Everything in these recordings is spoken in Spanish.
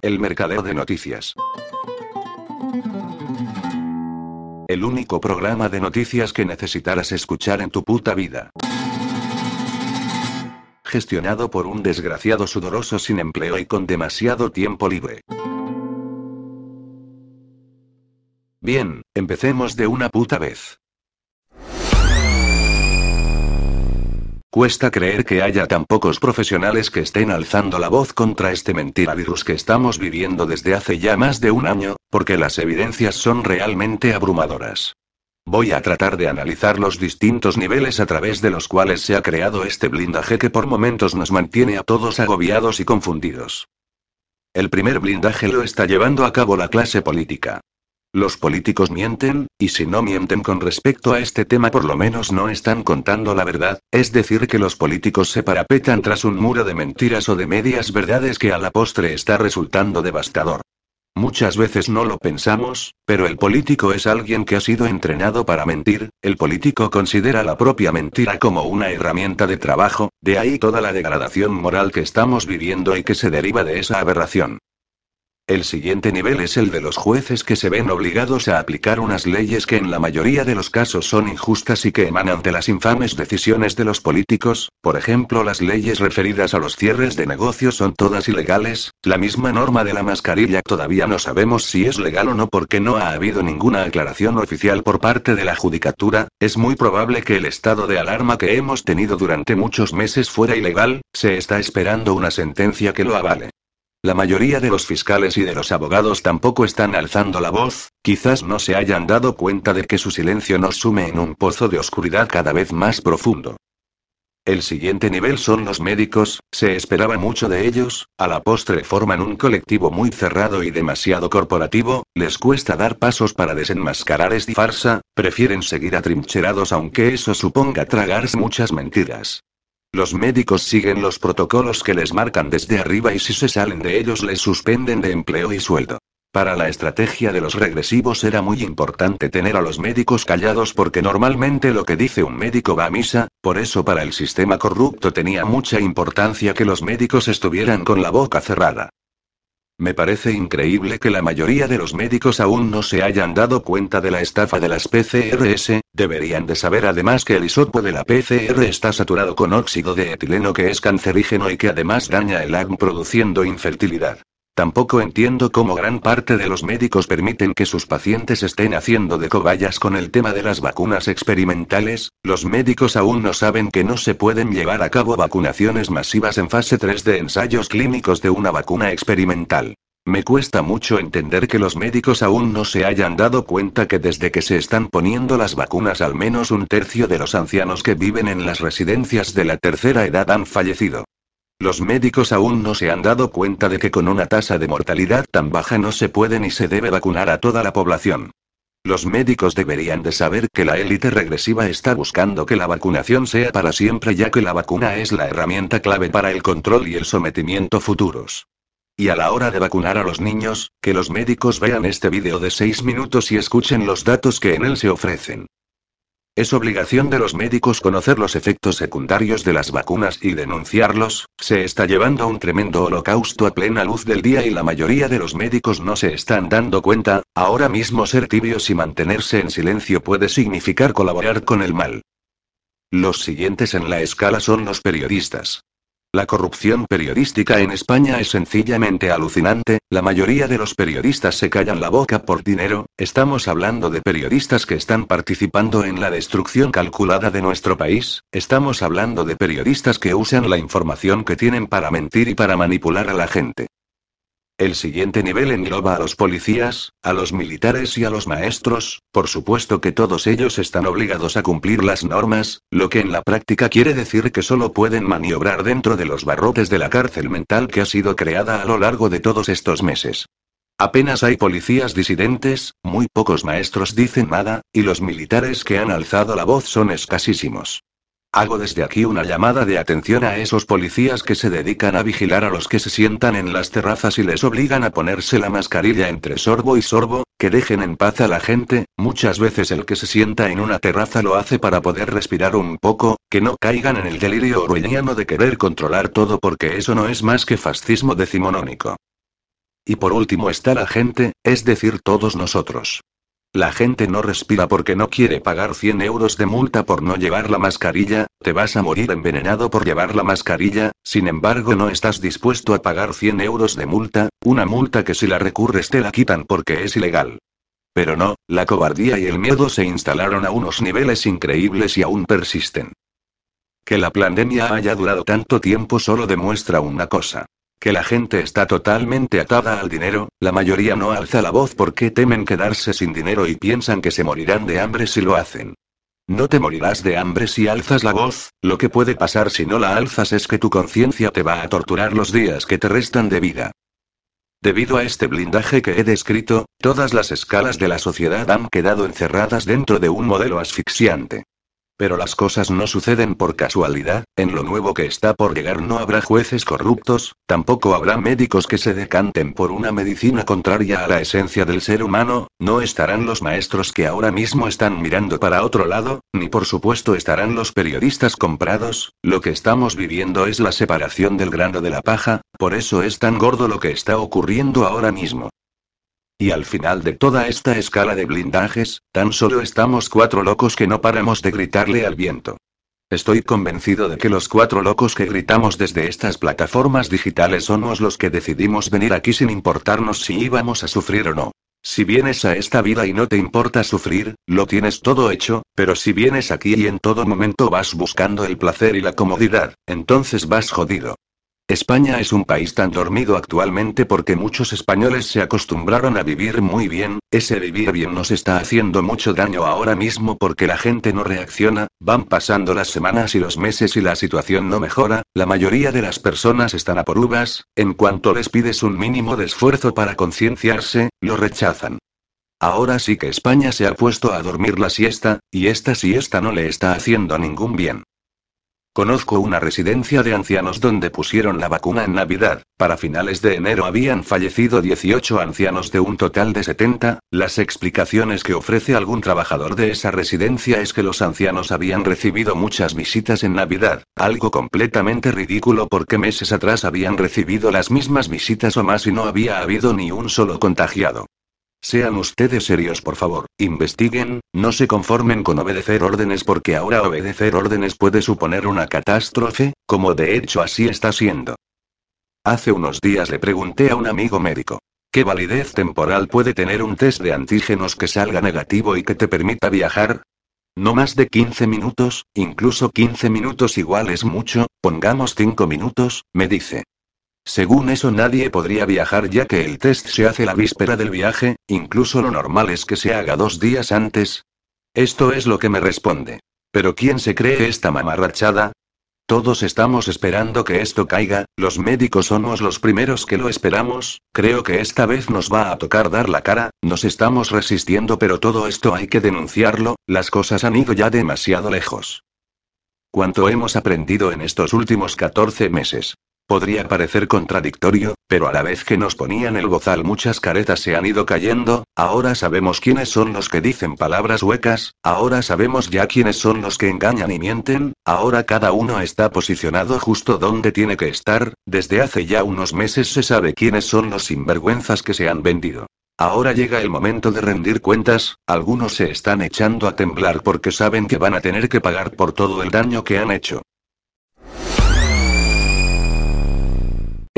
El mercadeo de noticias. El único programa de noticias que necesitarás escuchar en tu puta vida. Gestionado por un desgraciado sudoroso sin empleo y con demasiado tiempo libre. Bien, empecemos de una puta vez. Cuesta creer que haya tan pocos profesionales que estén alzando la voz contra este mentira virus que estamos viviendo desde hace ya más de un año, porque las evidencias son realmente abrumadoras. Voy a tratar de analizar los distintos niveles a través de los cuales se ha creado este blindaje que por momentos nos mantiene a todos agobiados y confundidos. El primer blindaje lo está llevando a cabo la clase política. Los políticos mienten, y si no mienten con respecto a este tema por lo menos no están contando la verdad, es decir que los políticos se parapetan tras un muro de mentiras o de medias verdades que a la postre está resultando devastador. Muchas veces no lo pensamos, pero el político es alguien que ha sido entrenado para mentir, el político considera la propia mentira como una herramienta de trabajo, de ahí toda la degradación moral que estamos viviendo y que se deriva de esa aberración. El siguiente nivel es el de los jueces que se ven obligados a aplicar unas leyes que en la mayoría de los casos son injustas y que emanan de las infames decisiones de los políticos, por ejemplo las leyes referidas a los cierres de negocios son todas ilegales, la misma norma de la mascarilla. Todavía no sabemos si es legal o no porque no ha habido ninguna aclaración oficial por parte de la judicatura, es muy probable que el estado de alarma que hemos tenido durante muchos meses fuera ilegal, se está esperando una sentencia que lo avale. La mayoría de los fiscales y de los abogados tampoco están alzando la voz, quizás no se hayan dado cuenta de que su silencio nos sume en un pozo de oscuridad cada vez más profundo. El siguiente nivel son los médicos, se esperaba mucho de ellos, a la postre forman un colectivo muy cerrado y demasiado corporativo, les cuesta dar pasos para desenmascarar esta farsa, prefieren seguir atrincherados aunque eso suponga tragarse muchas mentiras. Los médicos siguen los protocolos que les marcan desde arriba y si se salen de ellos les suspenden de empleo y sueldo. Para la estrategia de los regresivos era muy importante tener a los médicos callados porque normalmente lo que dice un médico va a misa, por eso para el sistema corrupto tenía mucha importancia que los médicos estuvieran con la boca cerrada. Me parece increíble que la mayoría de los médicos aún no se hayan dado cuenta de la estafa de las PCRS, deberían de saber además que el isopo de la PCR está saturado con óxido de etileno que es cancerígeno y que además daña el AGM produciendo infertilidad. Tampoco entiendo cómo gran parte de los médicos permiten que sus pacientes estén haciendo de cobayas con el tema de las vacunas experimentales, los médicos aún no saben que no se pueden llevar a cabo vacunaciones masivas en fase 3 de ensayos clínicos de una vacuna experimental. Me cuesta mucho entender que los médicos aún no se hayan dado cuenta que desde que se están poniendo las vacunas al menos un tercio de los ancianos que viven en las residencias de la tercera edad han fallecido. Los médicos aún no se han dado cuenta de que con una tasa de mortalidad tan baja no se puede ni se debe vacunar a toda la población. Los médicos deberían de saber que la élite regresiva está buscando que la vacunación sea para siempre ya que la vacuna es la herramienta clave para el control y el sometimiento futuros. Y a la hora de vacunar a los niños, que los médicos vean este vídeo de 6 minutos y escuchen los datos que en él se ofrecen. Es obligación de los médicos conocer los efectos secundarios de las vacunas y denunciarlos, se está llevando un tremendo holocausto a plena luz del día y la mayoría de los médicos no se están dando cuenta, ahora mismo ser tibios y mantenerse en silencio puede significar colaborar con el mal. Los siguientes en la escala son los periodistas. La corrupción periodística en España es sencillamente alucinante, la mayoría de los periodistas se callan la boca por dinero, estamos hablando de periodistas que están participando en la destrucción calculada de nuestro país, estamos hablando de periodistas que usan la información que tienen para mentir y para manipular a la gente. El siguiente nivel engloba a los policías, a los militares y a los maestros, por supuesto que todos ellos están obligados a cumplir las normas, lo que en la práctica quiere decir que solo pueden maniobrar dentro de los barrotes de la cárcel mental que ha sido creada a lo largo de todos estos meses. Apenas hay policías disidentes, muy pocos maestros dicen nada, y los militares que han alzado la voz son escasísimos. Hago desde aquí una llamada de atención a esos policías que se dedican a vigilar a los que se sientan en las terrazas y les obligan a ponerse la mascarilla entre sorbo y sorbo, que dejen en paz a la gente, muchas veces el que se sienta en una terraza lo hace para poder respirar un poco, que no caigan en el delirio orwelliano de querer controlar todo porque eso no es más que fascismo decimonónico. Y por último está la gente, es decir, todos nosotros. La gente no respira porque no quiere pagar 100 euros de multa por no llevar la mascarilla, te vas a morir envenenado por llevar la mascarilla, sin embargo no estás dispuesto a pagar 100 euros de multa, una multa que si la recurres te la quitan porque es ilegal. Pero no, la cobardía y el miedo se instalaron a unos niveles increíbles y aún persisten. Que la pandemia haya durado tanto tiempo solo demuestra una cosa. Que la gente está totalmente atada al dinero, la mayoría no alza la voz porque temen quedarse sin dinero y piensan que se morirán de hambre si lo hacen. No te morirás de hambre si alzas la voz, lo que puede pasar si no la alzas es que tu conciencia te va a torturar los días que te restan de vida. Debido a este blindaje que he descrito, todas las escalas de la sociedad han quedado encerradas dentro de un modelo asfixiante. Pero las cosas no suceden por casualidad, en lo nuevo que está por llegar no habrá jueces corruptos, tampoco habrá médicos que se decanten por una medicina contraria a la esencia del ser humano, no estarán los maestros que ahora mismo están mirando para otro lado, ni por supuesto estarán los periodistas comprados, lo que estamos viviendo es la separación del grano de la paja, por eso es tan gordo lo que está ocurriendo ahora mismo. Y al final de toda esta escala de blindajes, tan solo estamos cuatro locos que no paramos de gritarle al viento. Estoy convencido de que los cuatro locos que gritamos desde estas plataformas digitales somos los que decidimos venir aquí sin importarnos si íbamos a sufrir o no. Si vienes a esta vida y no te importa sufrir, lo tienes todo hecho, pero si vienes aquí y en todo momento vas buscando el placer y la comodidad, entonces vas jodido. España es un país tan dormido actualmente porque muchos españoles se acostumbraron a vivir muy bien, ese vivir bien nos está haciendo mucho daño ahora mismo porque la gente no reacciona, van pasando las semanas y los meses y la situación no mejora, la mayoría de las personas están a por uvas, en cuanto les pides un mínimo de esfuerzo para concienciarse, lo rechazan. Ahora sí que España se ha puesto a dormir la siesta, y esta siesta no le está haciendo ningún bien. Conozco una residencia de ancianos donde pusieron la vacuna en Navidad. Para finales de enero habían fallecido 18 ancianos de un total de 70. Las explicaciones que ofrece algún trabajador de esa residencia es que los ancianos habían recibido muchas visitas en Navidad, algo completamente ridículo porque meses atrás habían recibido las mismas visitas o más y no había habido ni un solo contagiado. Sean ustedes serios, por favor, investiguen, no se conformen con obedecer órdenes porque ahora obedecer órdenes puede suponer una catástrofe, como de hecho así está siendo. Hace unos días le pregunté a un amigo médico, ¿qué validez temporal puede tener un test de antígenos que salga negativo y que te permita viajar? No más de 15 minutos, incluso 15 minutos igual es mucho, pongamos 5 minutos, me dice. Según eso nadie podría viajar ya que el test se hace la víspera del viaje, incluso lo normal es que se haga dos días antes. Esto es lo que me responde. Pero ¿quién se cree esta mamarrachada? Todos estamos esperando que esto caiga, los médicos somos los primeros que lo esperamos, creo que esta vez nos va a tocar dar la cara, nos estamos resistiendo pero todo esto hay que denunciarlo, las cosas han ido ya demasiado lejos. ¿Cuánto hemos aprendido en estos últimos 14 meses? Podría parecer contradictorio, pero a la vez que nos ponían el bozal muchas caretas se han ido cayendo, ahora sabemos quiénes son los que dicen palabras huecas, ahora sabemos ya quiénes son los que engañan y mienten, ahora cada uno está posicionado justo donde tiene que estar, desde hace ya unos meses se sabe quiénes son los sinvergüenzas que se han vendido. Ahora llega el momento de rendir cuentas, algunos se están echando a temblar porque saben que van a tener que pagar por todo el daño que han hecho.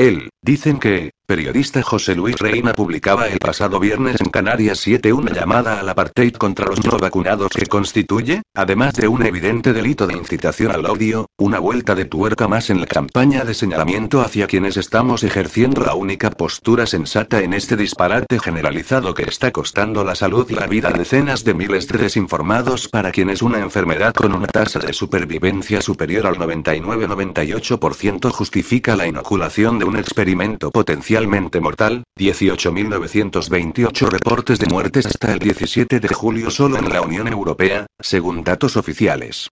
Él, dicen que, periodista José Luis Reina publicaba el pasado viernes en Canarias 7 una llamada al apartheid contra los no vacunados que constituye, además de un evidente delito de incitación al odio, una vuelta de tuerca más en la campaña de señalamiento hacia quienes estamos ejerciendo la única postura sensata en este disparate generalizado que está costando la salud y la vida a decenas de miles de desinformados para quienes una enfermedad con una tasa de supervivencia superior al 99-98% justifica la inoculación de un experimento potencial mortal, 18.928 reportes de muertes hasta el 17 de julio solo en la Unión Europea, según datos oficiales.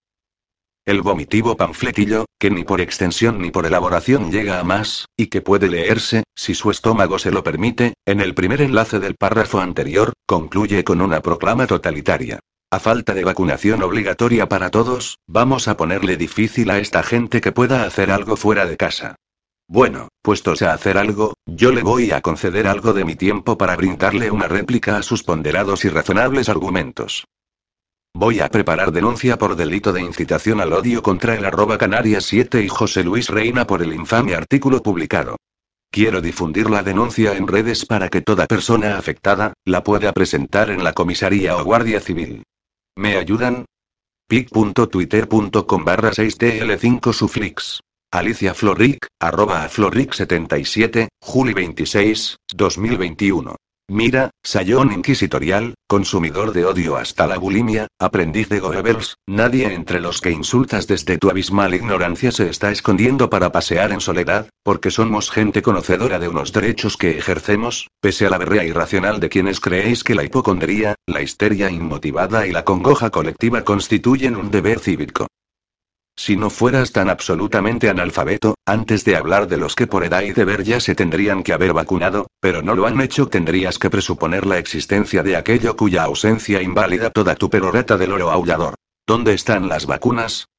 El vomitivo panfletillo, que ni por extensión ni por elaboración llega a más, y que puede leerse, si su estómago se lo permite, en el primer enlace del párrafo anterior, concluye con una proclama totalitaria. A falta de vacunación obligatoria para todos, vamos a ponerle difícil a esta gente que pueda hacer algo fuera de casa. Bueno, puestos a hacer algo, yo le voy a conceder algo de mi tiempo para brindarle una réplica a sus ponderados y razonables argumentos. Voy a preparar denuncia por delito de incitación al odio contra el arroba Canarias 7 y José Luis Reina por el infame artículo publicado. Quiero difundir la denuncia en redes para que toda persona afectada la pueda presentar en la comisaría o guardia civil. ¿Me ayudan? pic.twitter.com barra 6tl5 suflix. Alicia Floric, arroba a Floric77, Juli 26, 2021. Mira, sayón inquisitorial, consumidor de odio hasta la bulimia, aprendiz de Goebbels, nadie entre los que insultas desde tu abismal ignorancia se está escondiendo para pasear en soledad, porque somos gente conocedora de unos derechos que ejercemos, pese a la berrea irracional de quienes creéis que la hipocondría, la histeria inmotivada y la congoja colectiva constituyen un deber cívico. Si no fueras tan absolutamente analfabeto, antes de hablar de los que por edad y deber ya se tendrían que haber vacunado, pero no lo han hecho, tendrías que presuponer la existencia de aquello cuya ausencia invalida toda tu perorata del oro aullador. ¿Dónde están las vacunas?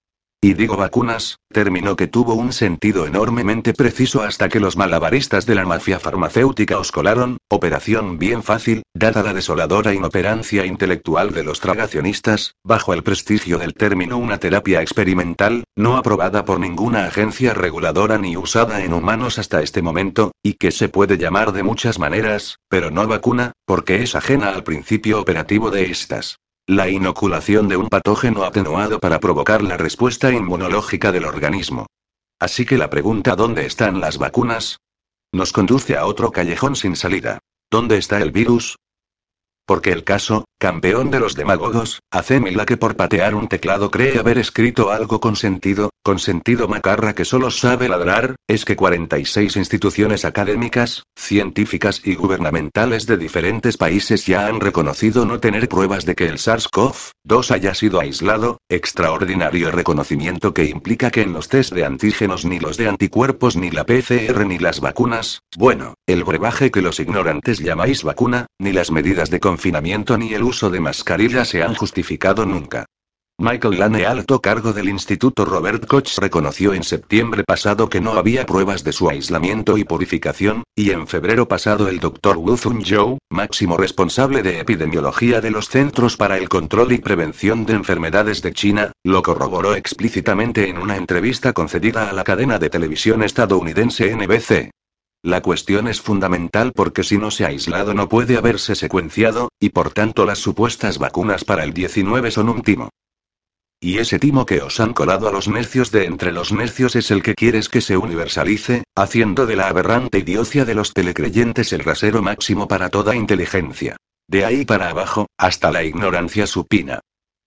Y digo vacunas, término que tuvo un sentido enormemente preciso hasta que los malabaristas de la mafia farmacéutica os colaron, operación bien fácil, dada la desoladora inoperancia intelectual de los tragacionistas, bajo el prestigio del término una terapia experimental, no aprobada por ninguna agencia reguladora ni usada en humanos hasta este momento, y que se puede llamar de muchas maneras, pero no vacuna, porque es ajena al principio operativo de estas. La inoculación de un patógeno atenuado para provocar la respuesta inmunológica del organismo. Así que la pregunta ¿dónde están las vacunas? nos conduce a otro callejón sin salida. ¿Dónde está el virus? Porque el caso, campeón de los demagogos, hace mila que por patear un teclado cree haber escrito algo con sentido, con sentido macarra que solo sabe ladrar, es que 46 instituciones académicas, científicas y gubernamentales de diferentes países ya han reconocido no tener pruebas de que el SARS-CoV-2 haya sido aislado, extraordinario reconocimiento que implica que en los test de antígenos ni los de anticuerpos ni la PCR ni las vacunas, bueno, el brebaje que los ignorantes llamáis vacuna, ni las medidas de confinamiento ni el uso de mascarilla se han justificado nunca. Michael Lane, alto cargo del Instituto Robert Koch, reconoció en septiembre pasado que no había pruebas de su aislamiento y purificación, y en febrero pasado el Dr. Wu Zhou, máximo responsable de epidemiología de los Centros para el Control y Prevención de Enfermedades de China, lo corroboró explícitamente en una entrevista concedida a la cadena de televisión estadounidense NBC. La cuestión es fundamental porque si no se ha aislado no puede haberse secuenciado, y por tanto las supuestas vacunas para el 19 son un timo. Y ese timo que os han colado a los necios de entre los necios es el que quieres que se universalice, haciendo de la aberrante idiocia de los telecreyentes el rasero máximo para toda inteligencia. De ahí para abajo, hasta la ignorancia supina.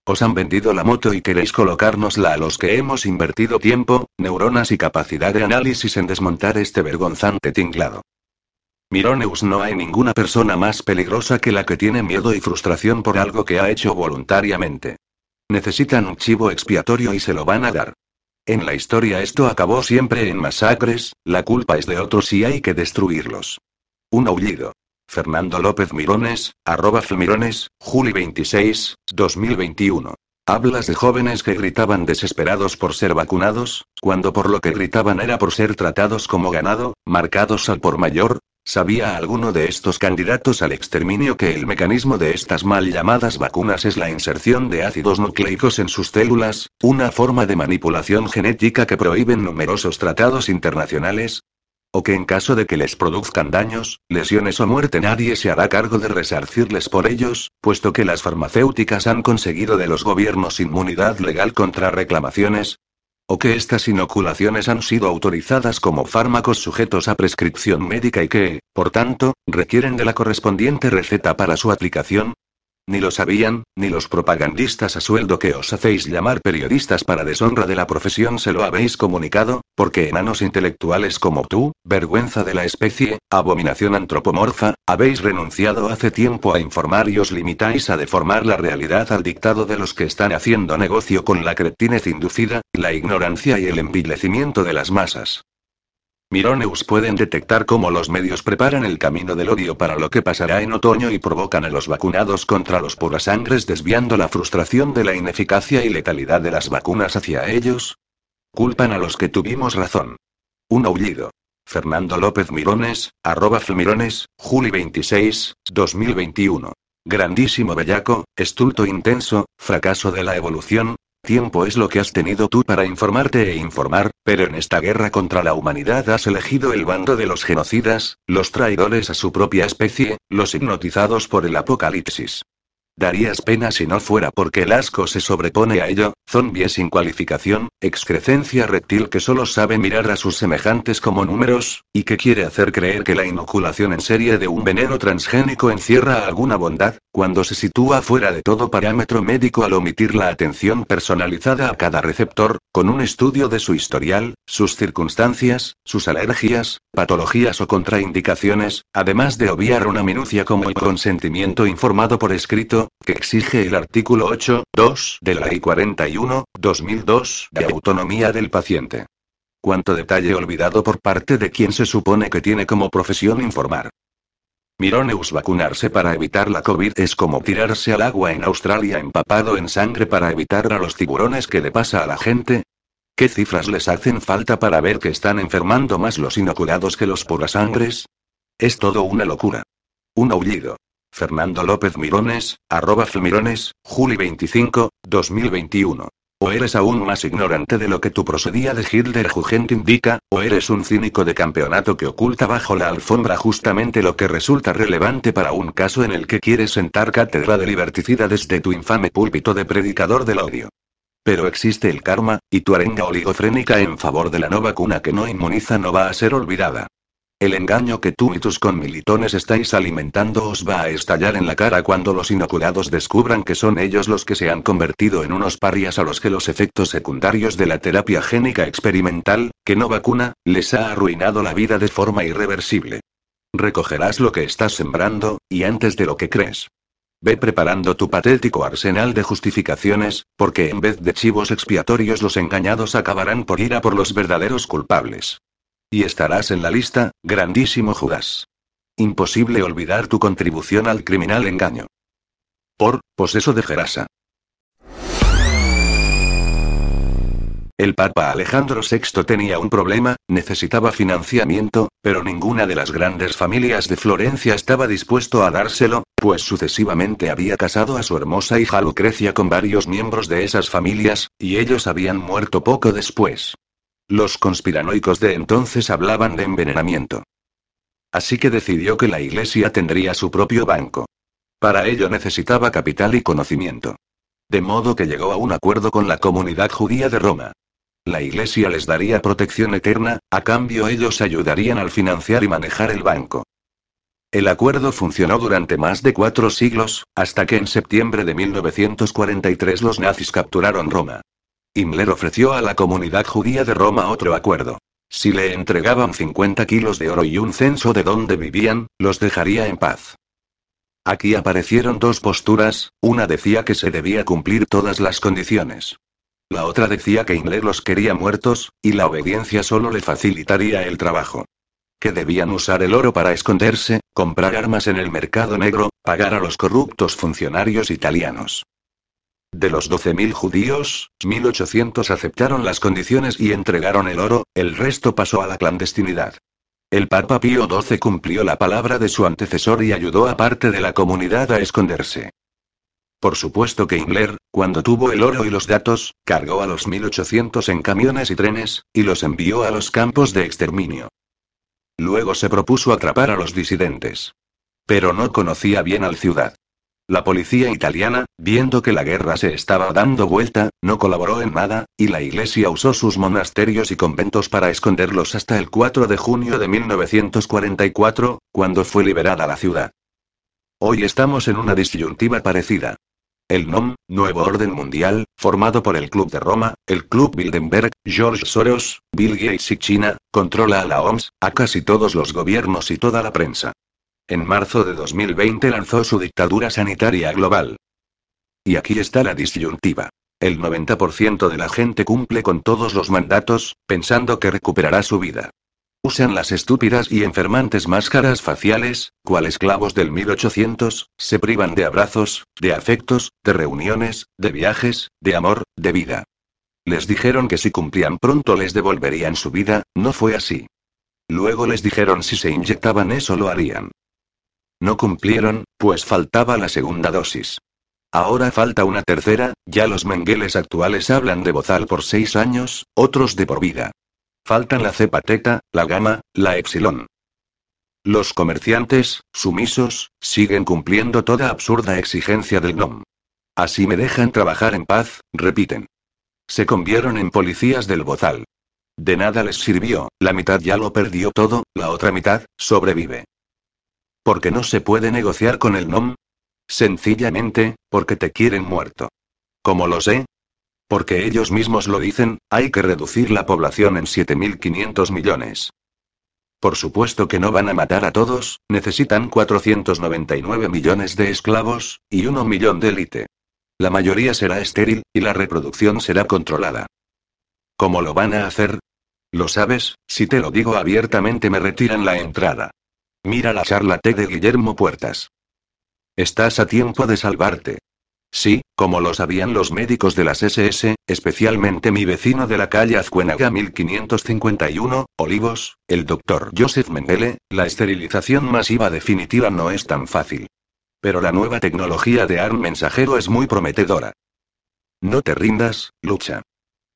Os han vendido la moto y queréis colocárnosla a los que hemos invertido tiempo, neuronas y capacidad de análisis en desmontar este vergonzante tinglado. Mironeus no hay ninguna persona más peligrosa que la que tiene miedo y frustración por algo que ha hecho voluntariamente. Necesitan un chivo expiatorio y se lo van a dar. En la historia esto acabó siempre en masacres, la culpa es de otros y hay que destruirlos. Un aullido. Fernando López Mirones, arroba Mirones, Juli 26, 2021. Hablas de jóvenes que gritaban desesperados por ser vacunados, cuando por lo que gritaban era por ser tratados como ganado, marcados al por mayor, ¿Sabía alguno de estos candidatos al exterminio que el mecanismo de estas mal llamadas vacunas es la inserción de ácidos nucleicos en sus células, una forma de manipulación genética que prohíben numerosos tratados internacionales? ¿O que en caso de que les produzcan daños, lesiones o muerte nadie se hará cargo de resarcirles por ellos, puesto que las farmacéuticas han conseguido de los gobiernos inmunidad legal contra reclamaciones? o que estas inoculaciones han sido autorizadas como fármacos sujetos a prescripción médica y que, por tanto, requieren de la correspondiente receta para su aplicación, ni lo sabían, ni los propagandistas a sueldo que os hacéis llamar periodistas para deshonra de la profesión se lo habéis comunicado, porque enanos intelectuales como tú, vergüenza de la especie, abominación antropomorfa, habéis renunciado hace tiempo a informar y os limitáis a deformar la realidad al dictado de los que están haciendo negocio con la cretinez inducida, la ignorancia y el envilecimiento de las masas. Mironeus pueden detectar cómo los medios preparan el camino del odio para lo que pasará en otoño y provocan a los vacunados contra los purasangres desviando la frustración de la ineficacia y letalidad de las vacunas hacia ellos. Culpan a los que tuvimos razón. Un aullido. Fernando López Mirones, arroba Fmirones, Juli 26, 2021. Grandísimo bellaco, estulto intenso, fracaso de la evolución, Tiempo es lo que has tenido tú para informarte e informar, pero en esta guerra contra la humanidad has elegido el bando de los genocidas, los traidores a su propia especie, los hipnotizados por el apocalipsis. Darías pena si no fuera porque el asco se sobrepone a ello, zombie sin cualificación, excrecencia reptil que solo sabe mirar a sus semejantes como números, y que quiere hacer creer que la inoculación en serie de un veneno transgénico encierra alguna bondad, cuando se sitúa fuera de todo parámetro médico al omitir la atención personalizada a cada receptor, con un estudio de su historial, sus circunstancias, sus alergias, patologías o contraindicaciones, además de obviar una minucia como el consentimiento informado por escrito, que exige el artículo 8.2 de la Ley 41, 2002, de autonomía del paciente. Cuánto detalle olvidado por parte de quien se supone que tiene como profesión informar. Mironeus vacunarse para evitar la COVID es como tirarse al agua en Australia empapado en sangre para evitar a los tiburones que le pasa a la gente. ¿Qué cifras les hacen falta para ver que están enfermando más los inoculados que los sangres? Es todo una locura. Un aullido. Fernando López Mirones, arroba Mirones, Juli 25, 2021. O eres aún más ignorante de lo que tu prosedía de Hitler Jugend indica, o eres un cínico de campeonato que oculta bajo la alfombra justamente lo que resulta relevante para un caso en el que quieres sentar cátedra de liberticida desde tu infame púlpito de predicador del odio. Pero existe el karma, y tu arenga oligofrénica en favor de la no vacuna que no inmuniza no va a ser olvidada. El engaño que tú y tus conmilitones estáis alimentando os va a estallar en la cara cuando los inoculados descubran que son ellos los que se han convertido en unos parias a los que los efectos secundarios de la terapia génica experimental, que no vacuna, les ha arruinado la vida de forma irreversible. Recogerás lo que estás sembrando, y antes de lo que crees. Ve preparando tu patético arsenal de justificaciones, porque en vez de chivos expiatorios los engañados acabarán por ir a por los verdaderos culpables. Y estarás en la lista, grandísimo Judas. Imposible olvidar tu contribución al criminal engaño. Por, poseso de Gerasa. El Papa Alejandro VI tenía un problema, necesitaba financiamiento, pero ninguna de las grandes familias de Florencia estaba dispuesto a dárselo, pues sucesivamente había casado a su hermosa hija Lucrecia con varios miembros de esas familias, y ellos habían muerto poco después. Los conspiranoicos de entonces hablaban de envenenamiento. Así que decidió que la iglesia tendría su propio banco. Para ello necesitaba capital y conocimiento. De modo que llegó a un acuerdo con la comunidad judía de Roma. La iglesia les daría protección eterna, a cambio ellos ayudarían al financiar y manejar el banco. El acuerdo funcionó durante más de cuatro siglos, hasta que en septiembre de 1943 los nazis capturaron Roma. Himmler ofreció a la comunidad judía de Roma otro acuerdo. Si le entregaban 50 kilos de oro y un censo de dónde vivían, los dejaría en paz. Aquí aparecieron dos posturas, una decía que se debía cumplir todas las condiciones. La otra decía que Himmler los quería muertos, y la obediencia solo le facilitaría el trabajo. Que debían usar el oro para esconderse, comprar armas en el mercado negro, pagar a los corruptos funcionarios italianos. De los 12.000 judíos, 1.800 aceptaron las condiciones y entregaron el oro, el resto pasó a la clandestinidad. El Papa Pío XII cumplió la palabra de su antecesor y ayudó a parte de la comunidad a esconderse. Por supuesto que Himmler, cuando tuvo el oro y los datos, cargó a los 1800 en camiones y trenes, y los envió a los campos de exterminio. Luego se propuso atrapar a los disidentes. Pero no conocía bien al ciudad. La policía italiana, viendo que la guerra se estaba dando vuelta, no colaboró en nada, y la iglesia usó sus monasterios y conventos para esconderlos hasta el 4 de junio de 1944, cuando fue liberada la ciudad. Hoy estamos en una disyuntiva parecida. El NOM, Nuevo Orden Mundial, formado por el Club de Roma, el Club Bilderberg, George Soros, Bill Gates y China, controla a la OMS, a casi todos los gobiernos y toda la prensa. En marzo de 2020 lanzó su dictadura sanitaria global. Y aquí está la disyuntiva. El 90% de la gente cumple con todos los mandatos, pensando que recuperará su vida. Usan las estúpidas y enfermantes máscaras faciales, cual esclavos del 1800, se privan de abrazos, de afectos, de reuniones, de viajes, de amor, de vida. Les dijeron que si cumplían pronto les devolverían su vida, no fue así. Luego les dijeron si se inyectaban eso lo harían. No cumplieron, pues faltaba la segunda dosis. Ahora falta una tercera, ya los mengueles actuales hablan de bozal por seis años, otros de por vida. Faltan la cepa teta, la gama, la epsilon. Los comerciantes, sumisos, siguen cumpliendo toda absurda exigencia del GNOM. Así me dejan trabajar en paz, repiten. Se convieron en policías del bozal. De nada les sirvió, la mitad ya lo perdió todo, la otra mitad, sobrevive. ¿Por qué no se puede negociar con el NOM? Sencillamente, porque te quieren muerto. ¿Cómo lo sé? Porque ellos mismos lo dicen, hay que reducir la población en 7.500 millones. Por supuesto que no van a matar a todos, necesitan 499 millones de esclavos, y 1 millón de élite. La mayoría será estéril, y la reproducción será controlada. ¿Cómo lo van a hacer? Lo sabes, si te lo digo abiertamente me retiran la entrada. Mira la charla T de Guillermo Puertas. Estás a tiempo de salvarte. Sí, como lo sabían los médicos de las SS, especialmente mi vecino de la calle Azcuénaga 1551, Olivos, el doctor Joseph Mengele, la esterilización masiva definitiva no es tan fácil. Pero la nueva tecnología de ARM mensajero es muy prometedora. No te rindas, lucha.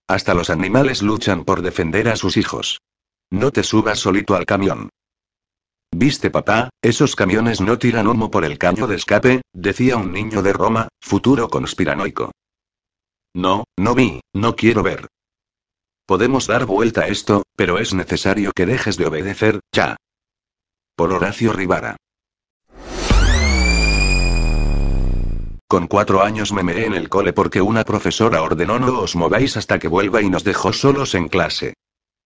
Hasta los animales luchan por defender a sus hijos. No te subas solito al camión. ¿Viste papá? Esos camiones no tiran humo por el caño de escape, decía un niño de Roma, futuro conspiranoico. No, no vi, no quiero ver. Podemos dar vuelta a esto, pero es necesario que dejes de obedecer, ya. Por Horacio Rivara. Con cuatro años me meé en el cole porque una profesora ordenó no os mováis hasta que vuelva y nos dejó solos en clase.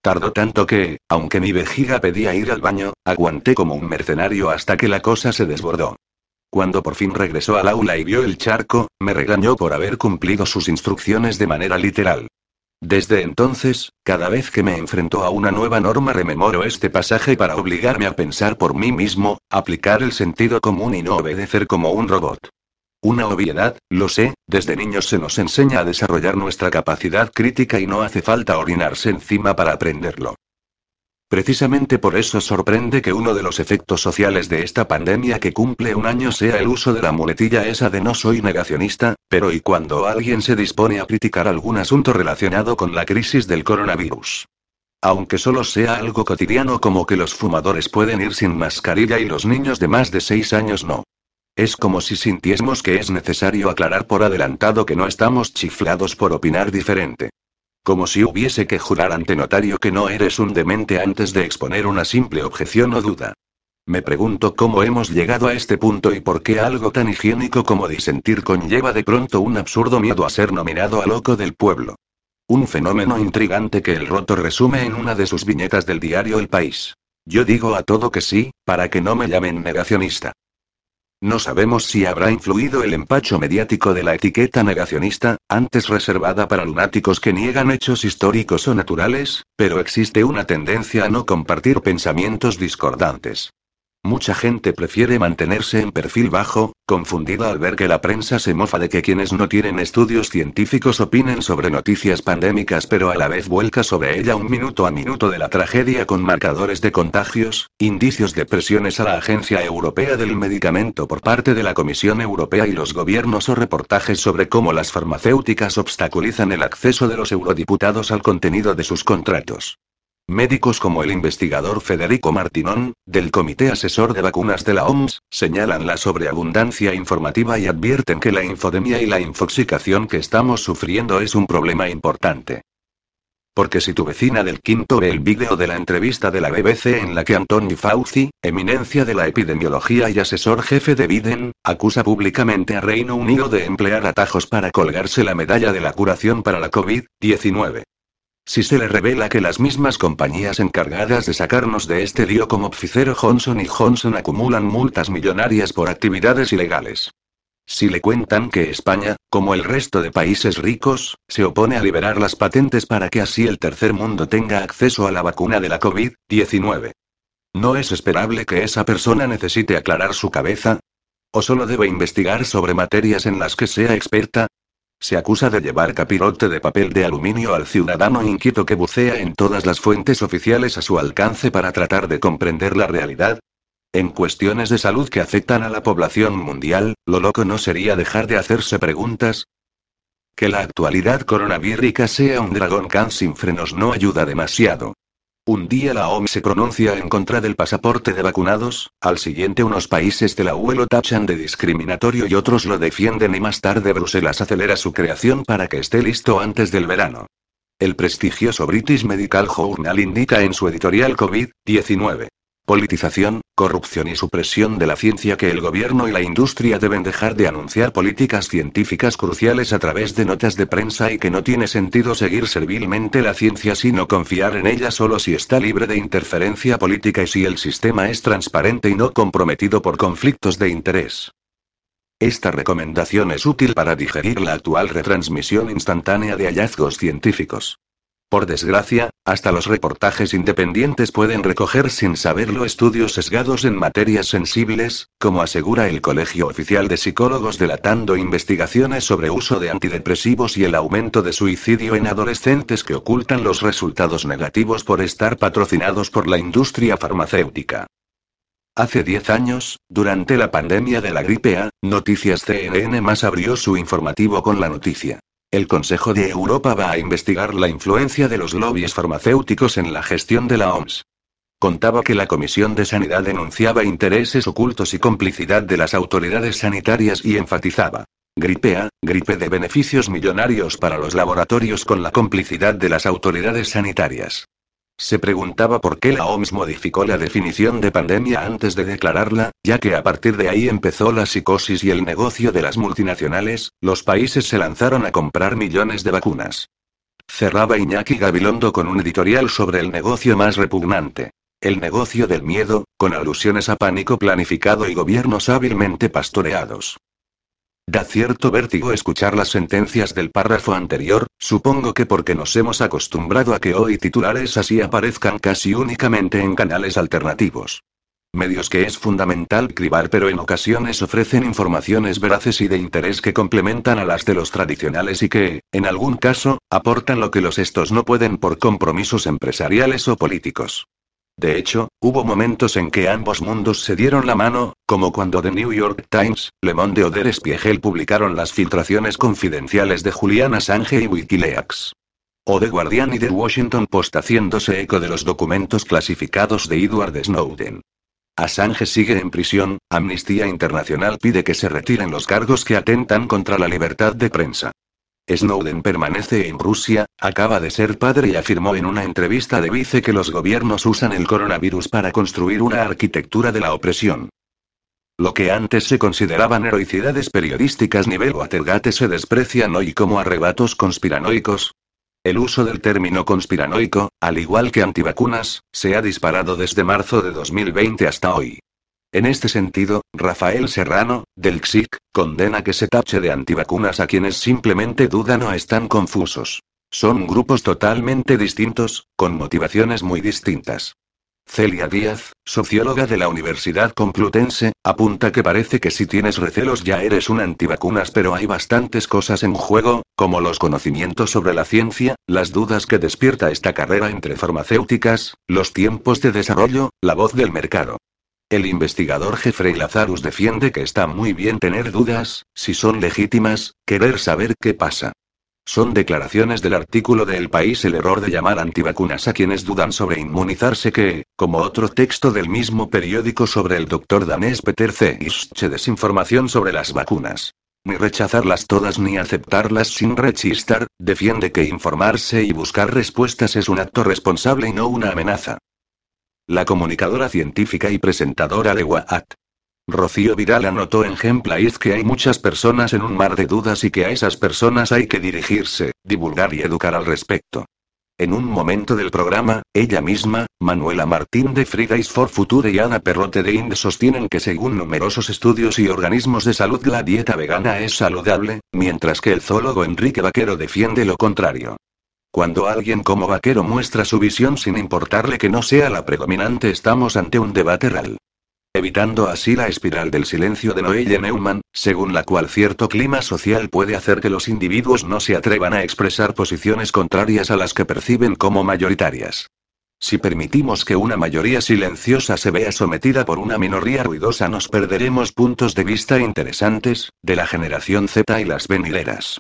Tardó tanto que, aunque mi vejiga pedía ir al baño, aguanté como un mercenario hasta que la cosa se desbordó. Cuando por fin regresó al aula y vio el charco, me regañó por haber cumplido sus instrucciones de manera literal. Desde entonces, cada vez que me enfrentó a una nueva norma rememoro este pasaje para obligarme a pensar por mí mismo, aplicar el sentido común y no obedecer como un robot. Una obviedad, lo sé, desde niños se nos enseña a desarrollar nuestra capacidad crítica y no hace falta orinarse encima para aprenderlo. Precisamente por eso sorprende que uno de los efectos sociales de esta pandemia que cumple un año sea el uso de la muletilla esa de no soy negacionista, pero y cuando alguien se dispone a criticar algún asunto relacionado con la crisis del coronavirus. Aunque solo sea algo cotidiano como que los fumadores pueden ir sin mascarilla y los niños de más de 6 años no. Es como si sintiésemos que es necesario aclarar por adelantado que no estamos chiflados por opinar diferente. Como si hubiese que jurar ante notario que no eres un demente antes de exponer una simple objeción o duda. Me pregunto cómo hemos llegado a este punto y por qué algo tan higiénico como disentir conlleva de pronto un absurdo miedo a ser nominado a loco del pueblo. Un fenómeno intrigante que el roto resume en una de sus viñetas del diario El País. Yo digo a todo que sí, para que no me llamen negacionista. No sabemos si habrá influido el empacho mediático de la etiqueta negacionista, antes reservada para lunáticos que niegan hechos históricos o naturales, pero existe una tendencia a no compartir pensamientos discordantes. Mucha gente prefiere mantenerse en perfil bajo, confundida al ver que la prensa se mofa de que quienes no tienen estudios científicos opinen sobre noticias pandémicas pero a la vez vuelca sobre ella un minuto a minuto de la tragedia con marcadores de contagios, indicios de presiones a la Agencia Europea del Medicamento por parte de la Comisión Europea y los gobiernos o reportajes sobre cómo las farmacéuticas obstaculizan el acceso de los eurodiputados al contenido de sus contratos. Médicos como el investigador Federico Martinón, del Comité Asesor de Vacunas de la OMS, señalan la sobreabundancia informativa y advierten que la infodemia y la infoxicación que estamos sufriendo es un problema importante. Porque si tu vecina del quinto ve el vídeo de la entrevista de la BBC en la que Anthony Fauci, eminencia de la epidemiología y asesor jefe de Biden, acusa públicamente a Reino Unido de emplear atajos para colgarse la medalla de la curación para la COVID-19. Si se le revela que las mismas compañías encargadas de sacarnos de este lío como Pfizer Johnson y Johnson acumulan multas millonarias por actividades ilegales. Si le cuentan que España, como el resto de países ricos, se opone a liberar las patentes para que así el tercer mundo tenga acceso a la vacuna de la COVID-19. ¿No es esperable que esa persona necesite aclarar su cabeza? ¿O solo debe investigar sobre materias en las que sea experta? Se acusa de llevar capirote de papel de aluminio al ciudadano inquieto que bucea en todas las fuentes oficiales a su alcance para tratar de comprender la realidad. En cuestiones de salud que afectan a la población mundial, lo loco no sería dejar de hacerse preguntas. Que la actualidad coronavírica sea un dragón can sin frenos no ayuda demasiado. Un día la OMS se pronuncia en contra del pasaporte de vacunados, al siguiente unos países de la UE lo tachan de discriminatorio y otros lo defienden y más tarde Bruselas acelera su creación para que esté listo antes del verano. El prestigioso British Medical Journal indica en su editorial COVID-19. Politización, corrupción y supresión de la ciencia que el gobierno y la industria deben dejar de anunciar políticas científicas cruciales a través de notas de prensa y que no tiene sentido seguir servilmente la ciencia sino confiar en ella solo si está libre de interferencia política y si el sistema es transparente y no comprometido por conflictos de interés. Esta recomendación es útil para digerir la actual retransmisión instantánea de hallazgos científicos. Por desgracia, hasta los reportajes independientes pueden recoger sin saberlo estudios sesgados en materias sensibles, como asegura el Colegio Oficial de Psicólogos delatando investigaciones sobre uso de antidepresivos y el aumento de suicidio en adolescentes que ocultan los resultados negativos por estar patrocinados por la industria farmacéutica. Hace 10 años, durante la pandemia de la gripe A, Noticias CNN más abrió su informativo con la noticia. El Consejo de Europa va a investigar la influencia de los lobbies farmacéuticos en la gestión de la OMS. Contaba que la Comisión de Sanidad denunciaba intereses ocultos y complicidad de las autoridades sanitarias y enfatizaba. Gripe A, gripe de beneficios millonarios para los laboratorios con la complicidad de las autoridades sanitarias. Se preguntaba por qué la OMS modificó la definición de pandemia antes de declararla, ya que a partir de ahí empezó la psicosis y el negocio de las multinacionales, los países se lanzaron a comprar millones de vacunas. Cerraba Iñaki Gabilondo con un editorial sobre el negocio más repugnante. El negocio del miedo, con alusiones a pánico planificado y gobiernos hábilmente pastoreados. Da cierto vértigo escuchar las sentencias del párrafo anterior, supongo que porque nos hemos acostumbrado a que hoy titulares así aparezcan casi únicamente en canales alternativos. Medios que es fundamental cribar pero en ocasiones ofrecen informaciones veraces y de interés que complementan a las de los tradicionales y que, en algún caso, aportan lo que los estos no pueden por compromisos empresariales o políticos. De hecho, hubo momentos en que ambos mundos se dieron la mano, como cuando The New York Times, Le Monde o Der Spiegel publicaron las filtraciones confidenciales de Julian Assange y Wikileaks. O The Guardian y The Washington Post haciéndose eco de los documentos clasificados de Edward Snowden. Assange sigue en prisión, Amnistía Internacional pide que se retiren los cargos que atentan contra la libertad de prensa. Snowden permanece en Rusia, acaba de ser padre y afirmó en una entrevista de Vice que los gobiernos usan el coronavirus para construir una arquitectura de la opresión. Lo que antes se consideraban heroicidades periodísticas nivel Watergate se desprecian hoy como arrebatos conspiranoicos. El uso del término conspiranoico, al igual que antivacunas, se ha disparado desde marzo de 2020 hasta hoy. En este sentido, Rafael Serrano, del XIC, condena que se tache de antivacunas a quienes simplemente dudan o están confusos. Son grupos totalmente distintos, con motivaciones muy distintas. Celia Díaz, socióloga de la Universidad Complutense, apunta que parece que si tienes recelos ya eres un antivacunas, pero hay bastantes cosas en juego, como los conocimientos sobre la ciencia, las dudas que despierta esta carrera entre farmacéuticas, los tiempos de desarrollo, la voz del mercado. El investigador Jeffrey Lazarus defiende que está muy bien tener dudas, si son legítimas, querer saber qué pasa. Son declaraciones del artículo de El País el error de llamar antivacunas a quienes dudan sobre inmunizarse que, como otro texto del mismo periódico sobre el doctor danés Peter C. desinformación sobre las vacunas. Ni rechazarlas todas ni aceptarlas sin rechistar, defiende que informarse y buscar respuestas es un acto responsable y no una amenaza la comunicadora científica y presentadora de WAAT. Rocío Viral anotó en Gemplaiz que hay muchas personas en un mar de dudas y que a esas personas hay que dirigirse, divulgar y educar al respecto. En un momento del programa, ella misma, Manuela Martín de Fridays for Future y Ana Perrote de Inde sostienen que según numerosos estudios y organismos de salud la dieta vegana es saludable, mientras que el zoólogo Enrique Vaquero defiende lo contrario. Cuando alguien como Vaquero muestra su visión sin importarle que no sea la predominante estamos ante un debate real. evitando así la espiral del silencio de Noelle Neumann, según la cual cierto clima social puede hacer que los individuos no se atrevan a expresar posiciones contrarias a las que perciben como mayoritarias. Si permitimos que una mayoría silenciosa se vea sometida por una minoría ruidosa nos perderemos puntos de vista interesantes, de la generación Z y las venideras.